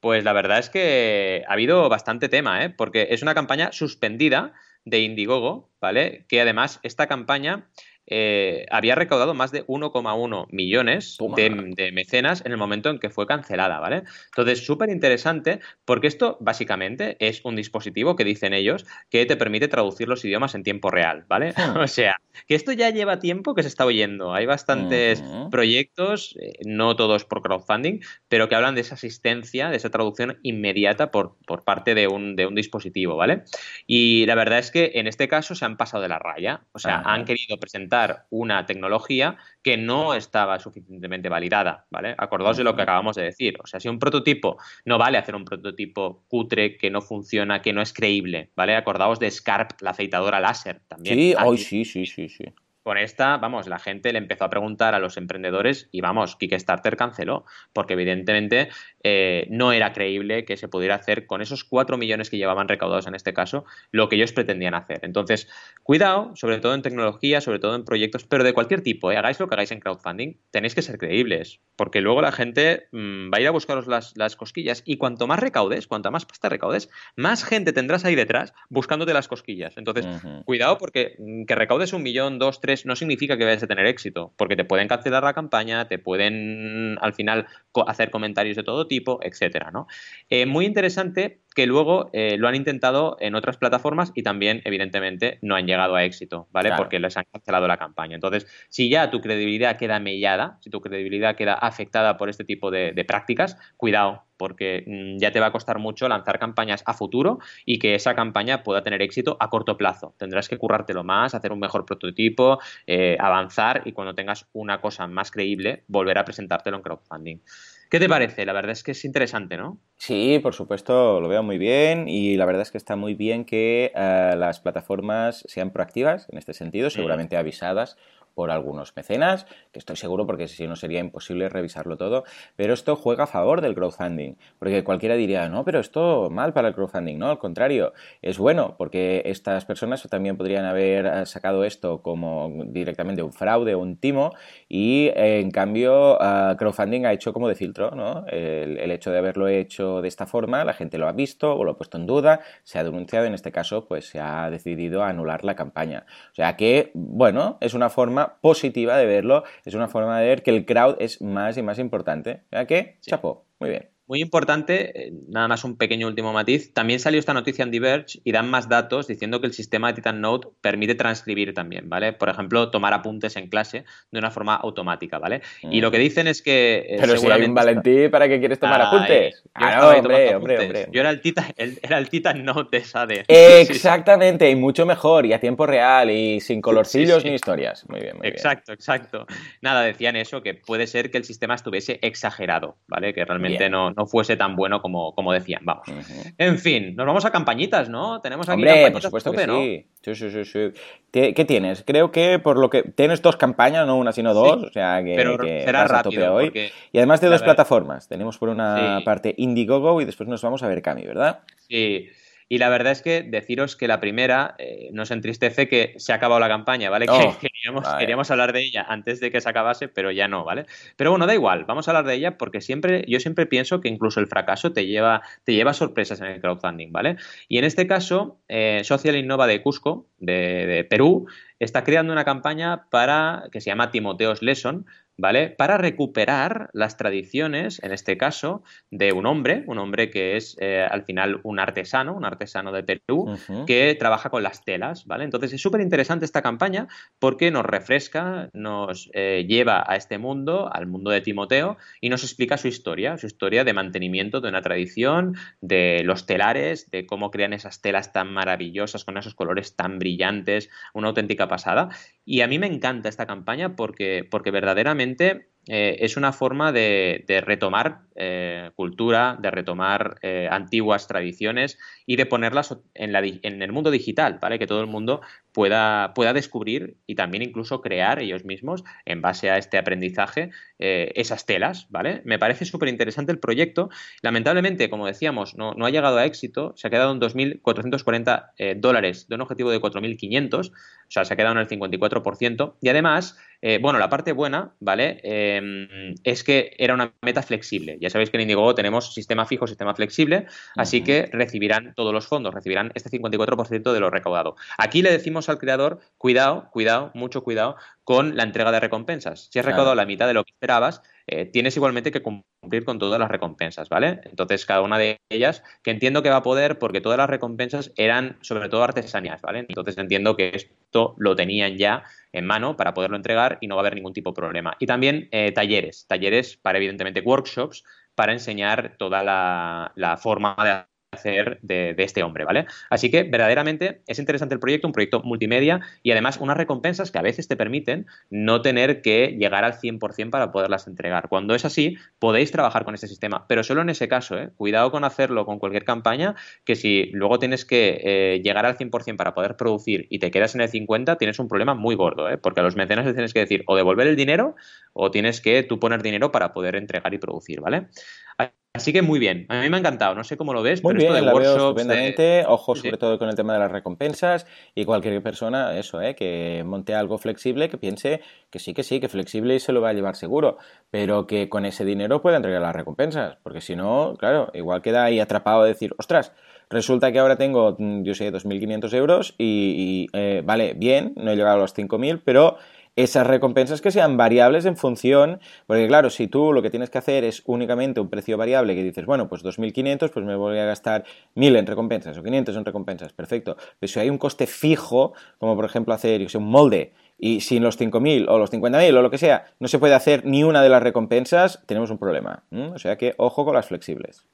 Pues la verdad es que ha habido bastante tema, ¿eh? Porque es una campaña suspendida de Indiegogo, ¿vale? Que además esta campaña eh, había recaudado más de 1,1 millones de, de mecenas en el momento en que fue cancelada, ¿vale? Entonces, súper interesante porque esto básicamente es un dispositivo que dicen ellos que te permite traducir los idiomas en tiempo real, ¿vale? Hmm. O sea, que esto ya lleva tiempo que se está oyendo. Hay bastantes proyectos, eh, no todos por crowdfunding, pero que hablan de esa asistencia, de esa traducción inmediata por, por parte de un, de un dispositivo, ¿vale? Y la verdad es que en este caso se han pasado de la raya, o sea, han querido presentar una tecnología que no estaba suficientemente validada, ¿vale? Acordaos de lo que acabamos de decir, o sea, si un prototipo no vale hacer un prototipo cutre que no funciona, que no es creíble, ¿vale? Acordaos de Scarp, la afeitadora láser también. Sí, hoy sí, sí, sí, sí. Con esta, vamos, la gente le empezó a preguntar a los emprendedores y vamos, Kickstarter canceló, porque evidentemente eh, no era creíble que se pudiera hacer con esos 4 millones que llevaban recaudados en este caso, lo que ellos pretendían hacer. Entonces, cuidado, sobre todo en tecnología, sobre todo en proyectos, pero de cualquier tipo, ¿eh? hagáis lo que hagáis en crowdfunding, tenéis que ser creíbles, porque luego la gente mm, va a ir a buscaros las, las cosquillas y cuanto más recaudes, cuanto más pasta recaudes, más gente tendrás ahí detrás buscándote las cosquillas. Entonces. Cuidado porque mm, que recaudes un millón, dos, tres, no significa que vayas a tener éxito, porque te pueden cancelar la campaña, te pueden al final hacer comentarios de todo tipo, etcétera, ¿no? Eh, muy interesante que luego eh, lo han intentado en otras plataformas y también, evidentemente, no han llegado a éxito, ¿vale? Claro. Porque les han cancelado la campaña. Entonces, si ya tu credibilidad queda mellada, si tu credibilidad queda afectada por este tipo de, de prácticas, cuidado, porque mm, ya te va a costar mucho lanzar campañas a futuro y que esa campaña pueda tener éxito a corto plazo. Tendrás que currártelo más, hacer un mejor prototipo, eh, avanzar y cuando tengas una cosa más creíble, volver a presentártelo en crowdfunding. ¿Qué te parece? La verdad es que es interesante, ¿no? Sí, por supuesto, lo veo muy bien y la verdad es que está muy bien que eh, las plataformas sean proactivas en este sentido, seguramente avisadas por algunos mecenas, que estoy seguro porque si no sería imposible revisarlo todo, pero esto juega a favor del crowdfunding, porque cualquiera diría, no, pero esto mal para el crowdfunding, no, al contrario, es bueno, porque estas personas también podrían haber eh, sacado esto como directamente un fraude o un timo y en cambio eh, crowdfunding ha hecho como de filtro, ¿no? El hecho de haberlo hecho de esta forma, la gente lo ha visto o lo ha puesto en duda, se ha denunciado, en este caso pues se ha decidido anular la campaña. O sea que, bueno, es una forma positiva de verlo, es una forma de ver que el crowd es más y más importante. Sea que, Sí. chapó, muy bien. Muy importante, eh, nada más un pequeño último matiz, también salió esta noticia en Diverge y dan más datos diciendo que el sistema de Titan Note permite transcribir también, ¿vale? Por ejemplo, tomar apuntes en clase de una forma automática, ¿vale? Y lo que dicen es que eh, Pero si hay un Valentí, ¿para qué quieres tomar apuntes? yo Ah, estaba no, ahí hombre, hombre, hombre. Yo era el Titan, el- era el Titan Note de Sade. Exactamente, y mucho mejor, y a tiempo real, y sin colorcillos sí. ni historias. Muy bien, muy bien. Exacto, exacto. Nada, decían eso, que puede ser que el sistema estuviese exagerado, ¿vale? Que realmente Bien. no, no fuese tan bueno como, como decían, vamos. En fin, nos vamos a campañitas, ¿no? Tenemos aquí Hombre, por supuesto que ¿no? sí. Sí, sí. ¿Qué, tienes? Creo que por lo que tienes dos campañas, no una sino dos, o sea que, Pero que será vas a tope rápido, hoy. porque Y además de dos plataformas. Tenemos por una Sí. parte Indiegogo y después nos vamos a ver Cami, ¿verdad? Sí, y la verdad es que deciros que la primera eh, nos entristece que se ha acabado la campaña, ¿vale? Oh, que queríamos, vaya. queríamos hablar de ella antes de que se acabase, pero ya no, ¿vale? Pero bueno, da igual, vamos a hablar de ella porque siempre, yo siempre pienso que incluso el fracaso te lleva, te lleva sorpresas en el crowdfunding, ¿vale? Y en este caso, eh, Social Innova de Cusco, de, de Perú, está creando una campaña para que se llama Timoteos Lesson, ¿vale? Para recuperar las tradiciones, en este caso, de un hombre, un hombre que es eh, al final un artesano, un artesano de Perú, que trabaja con las telas, ¿vale? Entonces es súper interesante esta campaña porque nos refresca, nos eh, lleva a este mundo, al mundo de Timoteo, y nos explica su historia, su historia de mantenimiento de una tradición, de los telares, de cómo crean esas telas tan maravillosas, con esos colores tan brillantes, una auténtica pasada. Y a mí me encanta esta campaña porque, porque verdaderamente eh, es una forma de, retomar eh, cultura, de retomar eh, antiguas tradiciones y de ponerlas en, el mundo digital, ¿vale? Que todo el mundo pueda, pueda descubrir y también incluso crear ellos mismos, en base a este aprendizaje, esas telas, ¿vale? Me parece súper interesante el proyecto. Lamentablemente, como decíamos, no, no, ha llegado a éxito, se ha quedado en 2.440 dólares de un objetivo de 4.500, o sea, se ha quedado en el 54%. Y además, bueno, la parte buena, ¿vale? Es que era una meta flexible. Ya sabéis que en Indiegogo tenemos sistema fijo, sistema flexible, así que recibirán todos los fondos, recibirán este 54% de lo recaudado. Aquí le decimos al creador, cuidado, cuidado, mucho cuidado con la entrega de recompensas. Si has recaudado la mitad de lo que esperabas, eh, tienes igualmente que cumplir con todas las recompensas, ¿vale? Entonces, cada una de ellas, que entiendo que va a poder, porque todas las recompensas eran sobre todo artesanías, ¿vale? Entonces entiendo que esto lo tenían ya en mano para poderlo entregar y no va a haber ningún tipo de problema. Y también eh, talleres, talleres para evidentemente workshops para enseñar toda la, la forma de hacer de, este hombre, ¿vale? Así que verdaderamente es interesante el proyecto, un proyecto multimedia y además unas recompensas que a veces te permiten no tener que llegar al 100% para poderlas entregar. Cuando es así, podéis trabajar con este sistema, pero solo en ese caso, ¿eh? Cuidado con hacerlo con cualquier campaña, que si luego tienes que eh, llegar al 100% para poder producir y te quedas en el 50%, tienes un problema muy gordo, ¿eh? Porque a los mecenas les tienes que decir o devolver el dinero o tienes que tú poner dinero para poder entregar y producir, ¿vale? Así que muy bien, a mí me ha encantado, no sé cómo lo ves, muy pero bien, esto de workshops... Ojo sobre todo con el tema de las recompensas y cualquier persona, eso, ¿eh? que monte algo flexible, que piense que sí, que sí, que flexible y se lo va a llevar seguro, pero que con ese dinero pueda entregar las recompensas, porque si no, claro, igual queda ahí atrapado a decir, ostras, resulta que ahora tengo, mm, yo sé, 2.500 euros y, eh, vale, bien, no he llegado a los 5.000, pero esas recompensas que sean variables en función, porque claro, si tú lo que tienes que hacer es únicamente un precio variable que dices, bueno, pues 2.500, pues me voy a gastar 1.000 en recompensas o 500 en recompensas, perfecto. Pero si hay un coste fijo, como por ejemplo hacer yo un molde, y sin los 5.000 o los 50.000 o lo que sea, no se puede hacer ni una de las recompensas, tenemos un problema. O sea que ojo con las flexibles.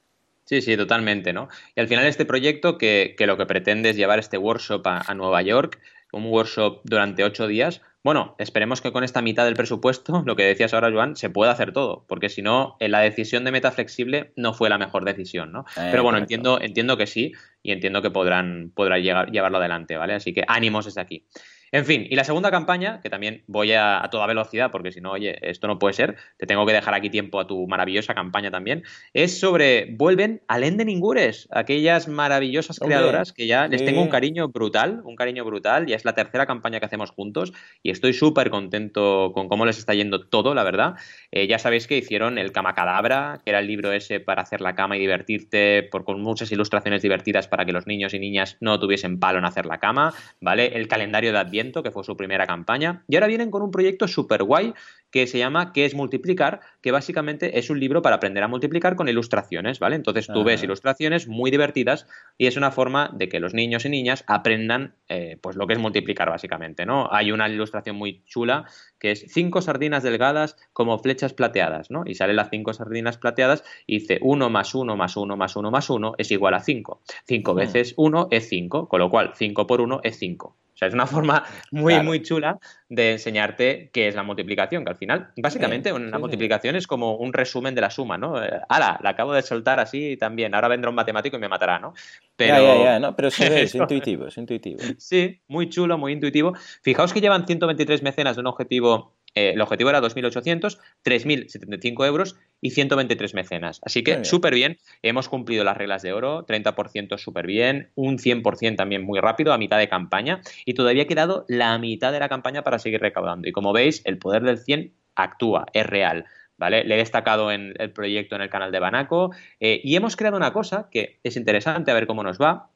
Sí, sí, totalmente, ¿no? Y al final este proyecto que, lo que pretende es llevar este workshop a Nueva York, un workshop durante ocho días, bueno, esperemos que con esta mitad del presupuesto, lo que decías ahora, Joan, se pueda hacer todo, porque si no, la decisión de meta flexible no fue la mejor decisión, ¿no? Eh, Pero bueno, entiendo, entiendo que sí y entiendo que podrán, podrán llegar, llevarlo adelante, ¿vale? Así que ánimos desde aquí. En fin, y la segunda campaña, que también voy a, toda velocidad, porque si no, oye, esto no puede ser, te tengo que dejar aquí tiempo a tu maravillosa campaña también, es sobre, vuelven a Lenden Ingures, aquellas maravillosas creadoras que ya les tengo un cariño brutal, un cariño brutal, ya es la tercera campaña que hacemos juntos y estoy súper contento con cómo les está yendo todo, la verdad. Eh, ya sabéis que hicieron el Cama Cadabra, que era el libro ese para hacer la cama y divertirte, por, con muchas ilustraciones divertidas para que los niños y niñas no tuviesen palo en hacer la cama, ¿vale? El calendario de Adviento que fue su primera campaña. Y ahora vienen con un proyecto súper guay que se llama ¿Qué es multiplicar? Que básicamente es un libro para aprender a multiplicar con ilustraciones, ¿vale? Entonces tú ves ilustraciones muy divertidas y es una forma de que los niños y niñas aprendan eh, pues lo que es multiplicar básicamente, ¿no? Hay una ilustración muy chula que es cinco sardinas delgadas como flechas plateadas, ¿no? Y salen las cinco sardinas plateadas y dice 1 más 1 más 1 más 1 más 1 es igual a 5. 5 mm. veces 1 es 5, con lo cual 5 por 1 es 5 es una forma muy, muy chula de enseñarte qué es la multiplicación, que al final, básicamente, una multiplicación es como un resumen de la suma, ¿no? Eh, ¡Hala! La acabo de soltar así también. Ahora vendrá un matemático y me matará, ¿no? Pero... Ya, ya, ya, ¿no? Pero sí, es intuitivo, es intuitivo. Sí, muy chulo, muy intuitivo. Fijaos que llevan 123 mecenas de un objetivo eh, el objetivo era 2.800, 3.075 euros y 123 mecenas. Así que súper bien. Hemos cumplido las reglas de oro, 30% súper bien, un 100% también muy rápido, a mitad de campaña. Y todavía ha quedado la mitad de la campaña para seguir recaudando. Y como veis, el poder del 100 actúa, es real. ¿Vale? Le he destacado en el proyecto en el canal de Banaco eh, y hemos creado una cosa que es interesante a ver cómo nos va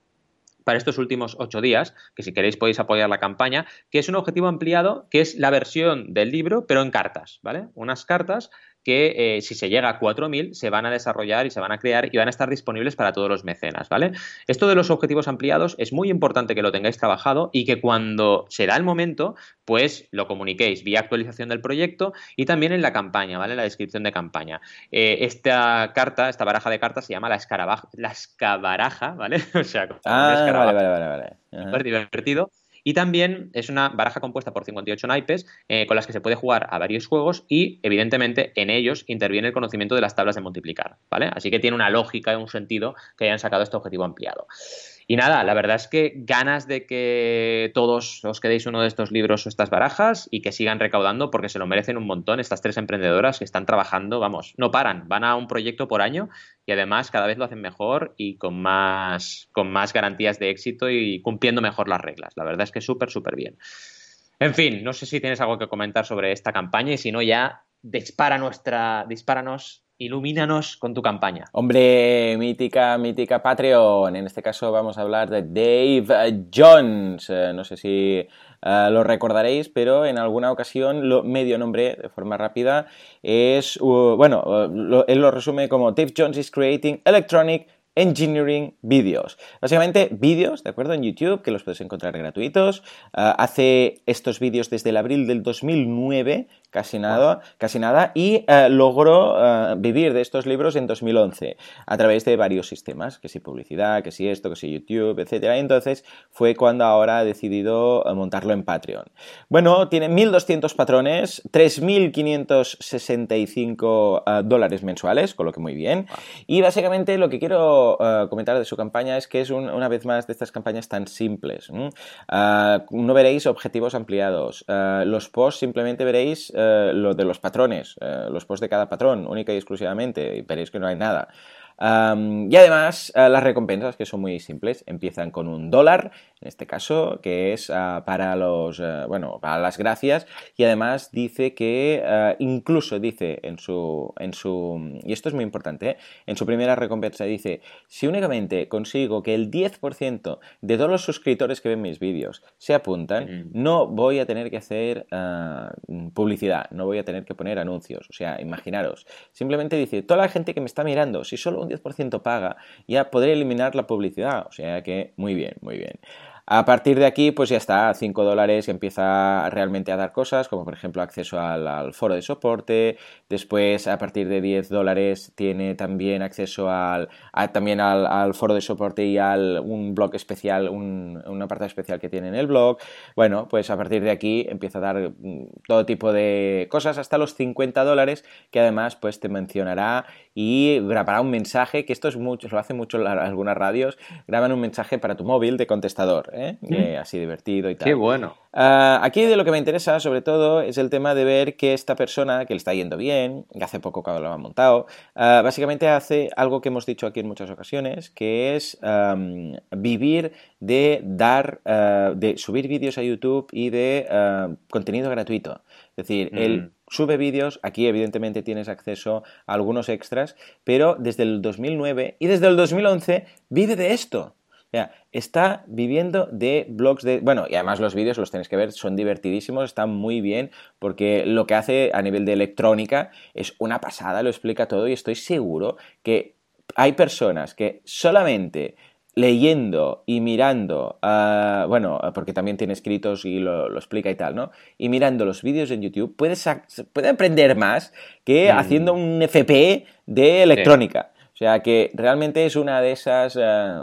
para estos últimos ocho días, que si queréis podéis apoyar la campaña, que es un objetivo ampliado, que es la versión del libro, pero en cartas, ¿vale? Unas cartas que eh, si se llega a 4.000 se van a desarrollar y se van a crear y van a estar disponibles para todos los mecenas, ¿vale? Esto de los objetivos ampliados es muy importante que lo tengáis trabajado y que cuando se da el momento, pues lo comuniquéis vía actualización del proyecto y también en la campaña, ¿vale? En la descripción de campaña. Eh, esta carta, esta baraja de cartas se llama la, escarabaja, la escabaraja, ¿vale? o sea, ah, vale, vale, vale, vale. Divertido Y también es una baraja compuesta por 58 naipes eh, con las que se puede jugar a varios juegos y, evidentemente, en ellos interviene el conocimiento de las tablas de multiplicar, ¿vale? Así que tiene una lógica y un sentido que hayan sacado este objetivo ampliado. Y nada, la verdad es que ganas de que todos os quedéis uno de estos libros o estas barajas y que sigan recaudando porque se lo merecen un montón estas tres emprendedoras que están trabajando, vamos, no paran, van a un proyecto por año y además cada vez lo hacen mejor y con más, con más garantías de éxito y cumpliendo mejor las reglas. La verdad es que súper, súper bien. En fin, no sé si tienes algo que comentar sobre esta campaña y si no ya dispara nuestra, dispáranos ilumínanos con tu campaña. Hombre, mítica, mítica Patreon. En este caso vamos a hablar de Dave Jones. Eh, no sé si eh, lo recordaréis, pero en alguna ocasión lo medio nombre de forma rápida es, uh, bueno, uh, él lo resume como Dave Jones is creating electronic Engineering Videos. Básicamente vídeos, ¿de acuerdo? En YouTube, que los puedes encontrar gratuitos. Uh, hace estos vídeos desde el abril del 2009 casi nada, casi nada, y eh, logró eh, vivir de estos libros en 2011 a través de varios sistemas, que si publicidad, que si esto, que si YouTube, etcétera. Entonces fue cuando ahora ha decidido montarlo en Patreon. Bueno, tiene 1.200 patrones, 3.565 dólares mensuales, con lo que muy bien. Y básicamente lo que quiero comentar de su campaña es que es una vez más de estas campañas tan simples. no veréis objetivos ampliados. los posts simplemente veréis eh, lo de los patrones, eh, los posts de cada patrón, única y exclusivamente, y veréis que no hay nada y además, eh, las recompensas, que son muy simples, empiezan con un dólar, en este caso, que es ah, para los, eh, bueno, para las gracias, y además dice que, eh, incluso dice en su, en su, y esto es muy importante, en su primera recompensa dice, si únicamente consigo que el 10% de todos los suscriptores que ven mis vídeos se apuntan, no voy a tener que hacer ah, publicidad, no voy a tener que poner anuncios, o sea, imaginaros, simplemente dice, toda la gente que me está mirando, si solo 10% paga, ya podré eliminar la publicidad. O sea que muy bien, muy bien. A partir de aquí, pues ya está, 5 dólares empieza realmente a dar cosas, como por ejemplo acceso al, foro de soporte. Después, a partir de 10 dólares, tiene también acceso al, también al, foro de soporte y al un blog especial, un, un, apartado especial que tiene en el blog. Bueno, pues a partir de aquí empieza a dar mm, todo tipo de cosas, hasta los 50 dólares, que además pues te mencionará y grabará un mensaje, que esto es mucho, lo hace mucho algunas radios, graban un mensaje para tu móvil de contestador. ¿eh? así divertido y tal. Qué bueno. Ah, aquí de lo que me interesa, sobre todo, es el tema de ver que esta persona, que le está yendo bien, que hace poco cuando lo ha montado, ah, básicamente hace algo que hemos dicho aquí en muchas ocasiones, que es vivir de dar, ah, de subir vídeos a YouTube y de contenido gratuito. Es decir, él mm. Sube vídeos, aquí evidentemente tienes acceso a algunos extras, pero desde el 2009 y desde el 2011 vive de esto. Está viviendo de blogs de... Bueno, y además los vídeos los tenéis que ver, son divertidísimos, están muy bien, porque lo que hace a nivel de electrónica es una pasada, lo explica todo y estoy seguro que hay personas que solamente leyendo y mirando, ah, bueno, porque también tiene escritos y lo, explica y tal, ¿no? Y mirando los vídeos en YouTube, puedes, puede aprender más que mm. haciendo un FP de electrónica. O sea que realmente es una de esas, eh,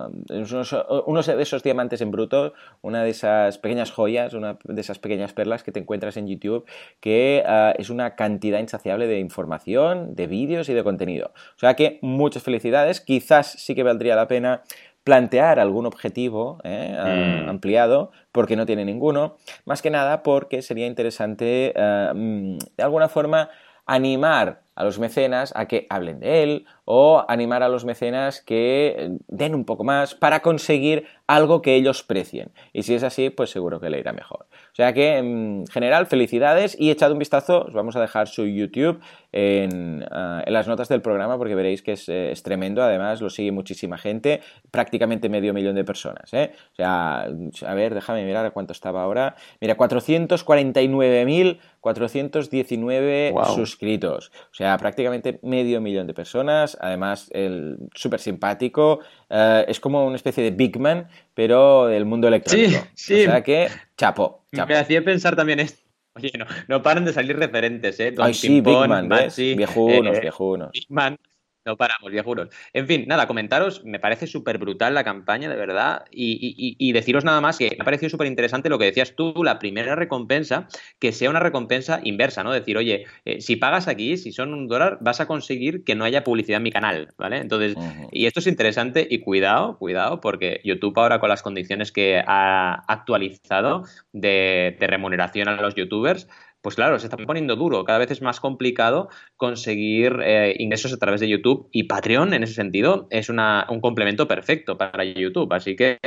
uno de esos diamantes en bruto, una de esas pequeñas joyas, una de esas pequeñas perlas que te encuentras en YouTube, que eh, es una cantidad insaciable de información, de vídeos y de contenido. O sea que muchas felicidades, quizás sí que valdría la pena plantear algún objetivo eh, mm. ampliado, porque no tiene ninguno, más que nada porque sería interesante mm, de alguna forma animar a los mecenas a que hablen de él o animar a los mecenas que eh, den un poco más para conseguir algo que ellos precien. Y si es así, pues seguro que le irá mejor. O sea que, en general, felicidades y echad un vistazo. Os vamos a dejar su YouTube en, ah, las notas del programa porque veréis que es, es, tremendo. Además, lo sigue muchísima gente, prácticamente medio millón de personas. ¿eh? O sea, a ver, déjame mirar a cuánto estaba ahora. Mira, 449.419 suscritos. O sea, prácticamente medio millón de personas además el súper simpático, eh, es como una especie de Big Man, pero del mundo electrónico. Sí, O sea que, chapo, Me hacía pensar también esto. Oye, no, paran de salir referentes, ¿eh? Ay, sí, Big Man, ¿ves? viejunos, eh, viejunos. Big Man, No paramos, viejuros. En fin, nada, comentaros, me parece súper brutal la campaña, de verdad, y, deciros nada más que me ha parecido súper interesante lo que decías tú, la primera recompensa, que sea una recompensa inversa, ¿no? Decir, oye, eh, si pagas aquí, si son un dólar, vas a conseguir que no haya publicidad en mi canal, ¿vale? Entonces, y esto es interesante y cuidado, cuidado, porque YouTube ahora con las condiciones que ha actualizado de remuneración a los youtubers, pues claro, se está poniendo duro, cada vez es más complicado conseguir eh, ingresos a través de YouTube y Patreon en ese sentido es una, un complemento perfecto para YouTube. Así que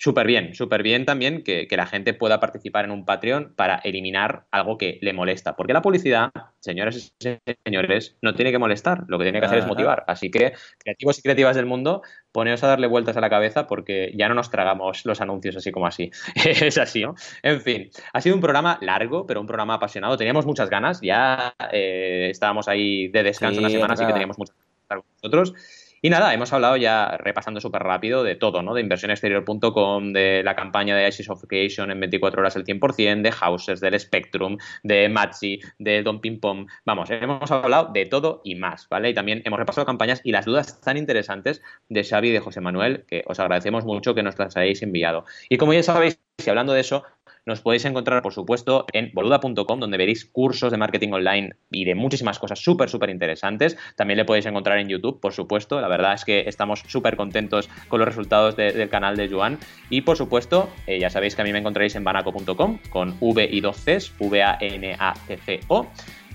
Súper bien, súper bien también que, la gente pueda participar en un Patreon para eliminar algo que le molesta. Porque la publicidad, señores y señores, no tiene que molestar, lo que tiene que hacer es motivar. Así que, creativos y creativas del mundo, poneos a darle vueltas a la cabeza porque ya no nos tragamos los anuncios así como así. es así, ¿no? En fin, ha sido un programa largo, pero un programa apasionado. Teníamos muchas ganas, ya eh, estábamos ahí de descanso una semana, así que teníamos muchas ganas con nosotros. Y nada, hemos hablado ya repasando súper rápido de todo, ¿no? De inversionexterior.com, de la campaña de ISIS of Creation en 24 horas el 100%, de Houses, del Spectrum, de Matzi, de Don Ping Pong. Vamos, hemos hablado de todo y más, ¿vale? Y también hemos repasado campañas y las dudas tan interesantes de Xavi y de José Manuel, que os agradecemos mucho que nos las hayáis enviado. Y como ya sabéis, si hablando de eso, nos podéis encontrar, por supuesto, en boluda.com, donde veréis cursos de marketing online y de muchísimas cosas súper, súper interesantes. También le podéis encontrar en YouTube, por supuesto. La verdad es que estamos súper contentos con los resultados del canal de Joan. Y, por supuesto, eh, ya sabéis que a mí me encontraréis en banaco.com con V y dos Cs, V-A-N-A-C-C-O.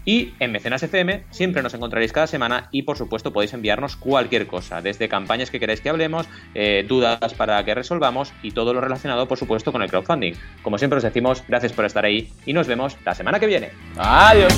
Y en Mecenas FM siempre nos encontraréis cada semana y por supuesto podéis enviarnos cualquier cosa, desde campañas que queréis que hablemos, eh, dudas para que resolvamos y todo lo relacionado por supuesto con el crowdfunding. Como siempre os decimos, gracias por estar ahí y nos vemos la semana que viene. Adiós.